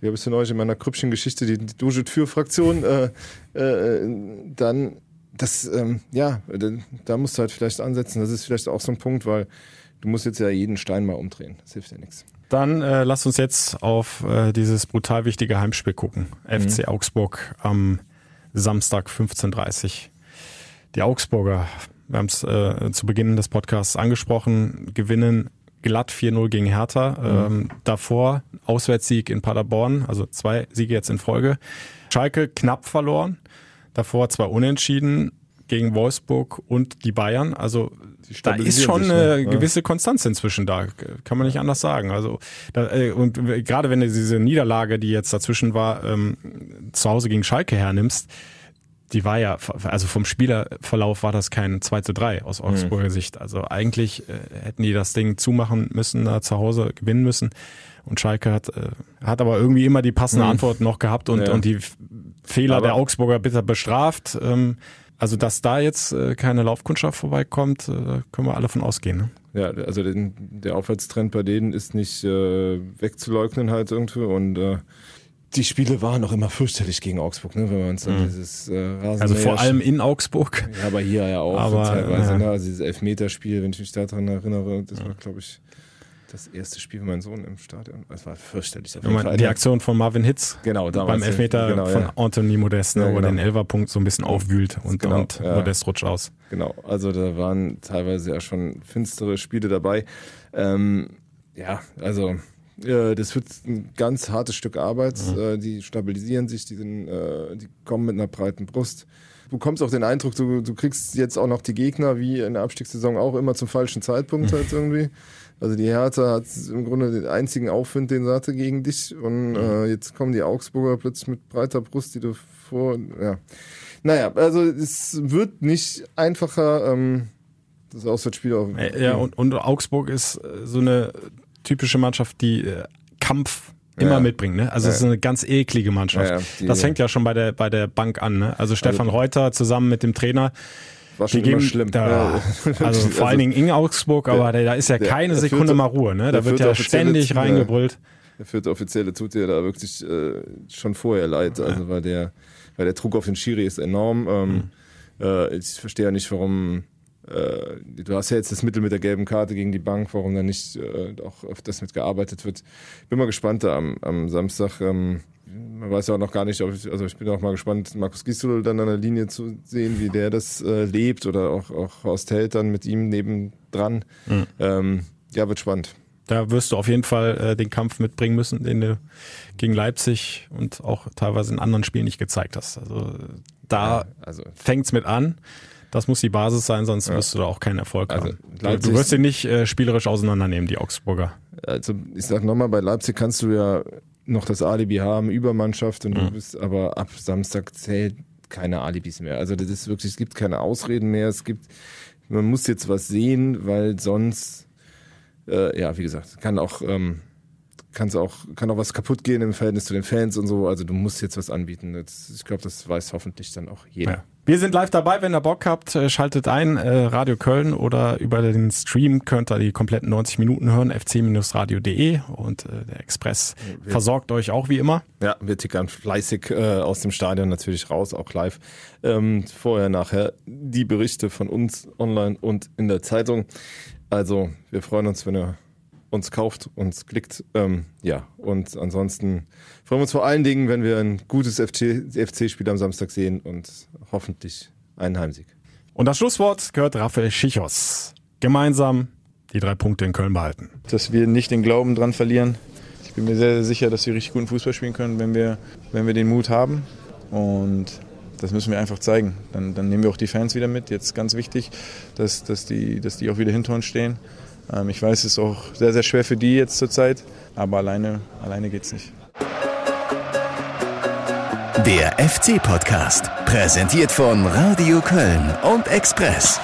wie habe ich es neulich in meiner Krüppchen-Geschichte, die, die Dojet-Für-Fraktion, äh, äh, dann das, ähm, ja, da, musst du halt vielleicht ansetzen. Das ist vielleicht auch so ein Punkt, weil du musst jetzt ja jeden Stein mal umdrehen. Das hilft ja nichts. Dann äh, lass uns jetzt auf äh, dieses brutal wichtige Heimspiel gucken. Mhm. FC Augsburg am Samstag 15.30 Die Augsburger, wir haben es äh, zu Beginn des Podcasts angesprochen, gewinnen glatt 4-0 gegen Hertha. Ähm, davor Auswärtssieg in Paderborn, also zwei Siege jetzt in Folge. Schalke knapp verloren. Davor zwei Unentschieden gegen Wolfsburg und die Bayern. Also da ist schon sich, eine ne? Ja. gewisse Konstanz inzwischen da, kann man nicht anders sagen. Also da, äh, und gerade wenn du diese Niederlage, die jetzt dazwischen war, ähm, zu Hause gegen Schalke hernimmst, die war ja, also vom Spielerverlauf war das kein 2 zu 3 aus Augsburger Sicht. Also eigentlich äh, hätten die das Ding zumachen müssen, da zu Hause gewinnen müssen. Und Schalke hat, äh, hat aber irgendwie immer die passende Antwort noch gehabt und, Ja. und die Fehler Aber- der Augsburger bitter bestraft. Ähm, also dass da jetzt äh, keine Laufkundschaft vorbeikommt, äh, können wir alle von ausgehen. Ne? Ja, also den, der Aufwärtstrend bei denen ist nicht äh, wegzuleugnen halt irgendwie und äh, die Spiele waren auch immer fürchterlich gegen Augsburg, ne, wenn man uns an dieses äh, Rasenmäher Also vor allem in Augsburg. Ja, aber hier ja auch Aber, teilweise. ja. Ne? Also dieses Elfmeterspiel, wenn ich mich daran erinnere, das war, glaube ich, das erste Spiel für meinen Sohn im Stadion. Es war fürchterlich. Fall. die Aktion von Marvin Hitz Genau, beim Elfmeter genau, von ja. Anthony Modest, ne, Ja, wo er genau. den Elferpunkt so ein bisschen aufwühlt und, Genau, und ja. Modest rutscht aus. Genau, also da waren teilweise ja schon finstere Spiele dabei. Ähm, ja, also das wird ein ganz hartes Stück Arbeit. Äh, die stabilisieren sich, die, sind, äh, die kommen mit einer breiten Brust. Du bekommst auch den Eindruck, du, du kriegst jetzt auch noch die Gegner, wie in der Abstiegssaison auch immer zum falschen Zeitpunkt halt irgendwie. Also die Hertha hat im Grunde den einzigen Aufwind, den sie hatte gegen dich. Und äh, jetzt kommen die Augsburger plötzlich mit breiter Brust, die du vor. Ja. Naja, also es wird nicht einfacher. Ähm, das Auswärtsspiel auch. Äh, Ja, und, und Augsburg ist äh, so eine typische Mannschaft, die äh, Kampf immer Ja. mitbringt. Ne? Also es ist eine ganz eklige Mannschaft. Ja, die- das fängt ja schon bei der bei der Bank an. Ne? Also Stefan Reuter zusammen mit dem Trainer. war schon geben, schlimm. Da, Ja. also vor allen Dingen in Augsburg, aber da, da ist ja keine Sekunde mal Ruhe. Ne? Da wird ja ständig reingebrüllt. Der vierte Offizielle tut dir da wirklich äh, schon vorher leid. Also weil der, weil der Druck auf den Schiri ist enorm. Ähm, Mhm. äh, ich verstehe ja nicht, warum. Äh, du hast ja jetzt das Mittel mit der gelben Karte gegen die Bank, warum da nicht äh, auch auf das mit gearbeitet wird. Bin mal gespannt da am, am Samstag. Ähm, man weiß ja auch noch gar nicht, ob ich, also ich bin auch mal gespannt, Markus Gisdol dann an der Linie zu sehen, wie der das äh, lebt oder auch, auch Horst Held dann mit ihm nebendran. Mhm. Ähm, ja, wird spannend. Da wirst du auf jeden Fall äh, den Kampf mitbringen müssen, den du gegen Leipzig und auch teilweise in anderen Spielen nicht gezeigt hast. Also da Ja, also fängt's mit an. Das muss die Basis sein, sonst wirst du da auch keinen Erfolg Also, haben. Du, Leipzig- du wirst sie nicht äh, spielerisch auseinandernehmen, die Augsburger. Also ich sag nochmal, bei Leipzig kannst du ja noch das Alibi haben, Übermannschaft und du bist aber ab Samstag zählt keine Alibis mehr. Also das ist wirklich, es gibt keine Ausreden mehr, es gibt, man muss jetzt was sehen, weil sonst, äh, ja, wie gesagt, kann auch, ähm, kann's auch, kann auch was kaputt gehen im Verhältnis zu den Fans und so. Also du musst jetzt was anbieten. Das, ich glaube, das weiß hoffentlich dann auch jeder. Ja. Wir sind live dabei, wenn ihr Bock habt, äh, schaltet ein, äh, Radio Köln oder über den Stream könnt ihr die kompletten 90 Minuten hören, fc-radio.de und äh, der Express versorgt euch auch wie immer. Ja, wir tickern fleißig äh, aus dem Stadion natürlich raus, auch live. Ähm, vorher, nachher die Berichte von uns online und in der Zeitung. Also, wir freuen uns, wenn ihr uns kauft, uns klickt. Ähm, ja, und ansonsten freuen wir uns vor allen Dingen, wenn wir ein gutes FC-Spiel am Samstag sehen und hoffentlich einen Heimsieg. Und das Schlusswort gehört Raphael Schichos. Gemeinsam die drei Punkte in Köln behalten. Dass wir nicht den Glauben dran verlieren. Ich bin mir sehr, sehr sicher, dass wir richtig guten Fußball spielen können, wenn wir, wenn wir den Mut haben. Und das müssen wir einfach zeigen. Dann, dann nehmen wir auch die Fans wieder mit. Jetzt ganz wichtig, dass, dass, die, dass die auch wieder hinter uns stehen. Ähm, ich weiß, es ist auch sehr, sehr schwer für die jetzt zurzeit, aber alleine, alleine geht es nicht. Der FC-Podcast, präsentiert von Radio Köln und Express.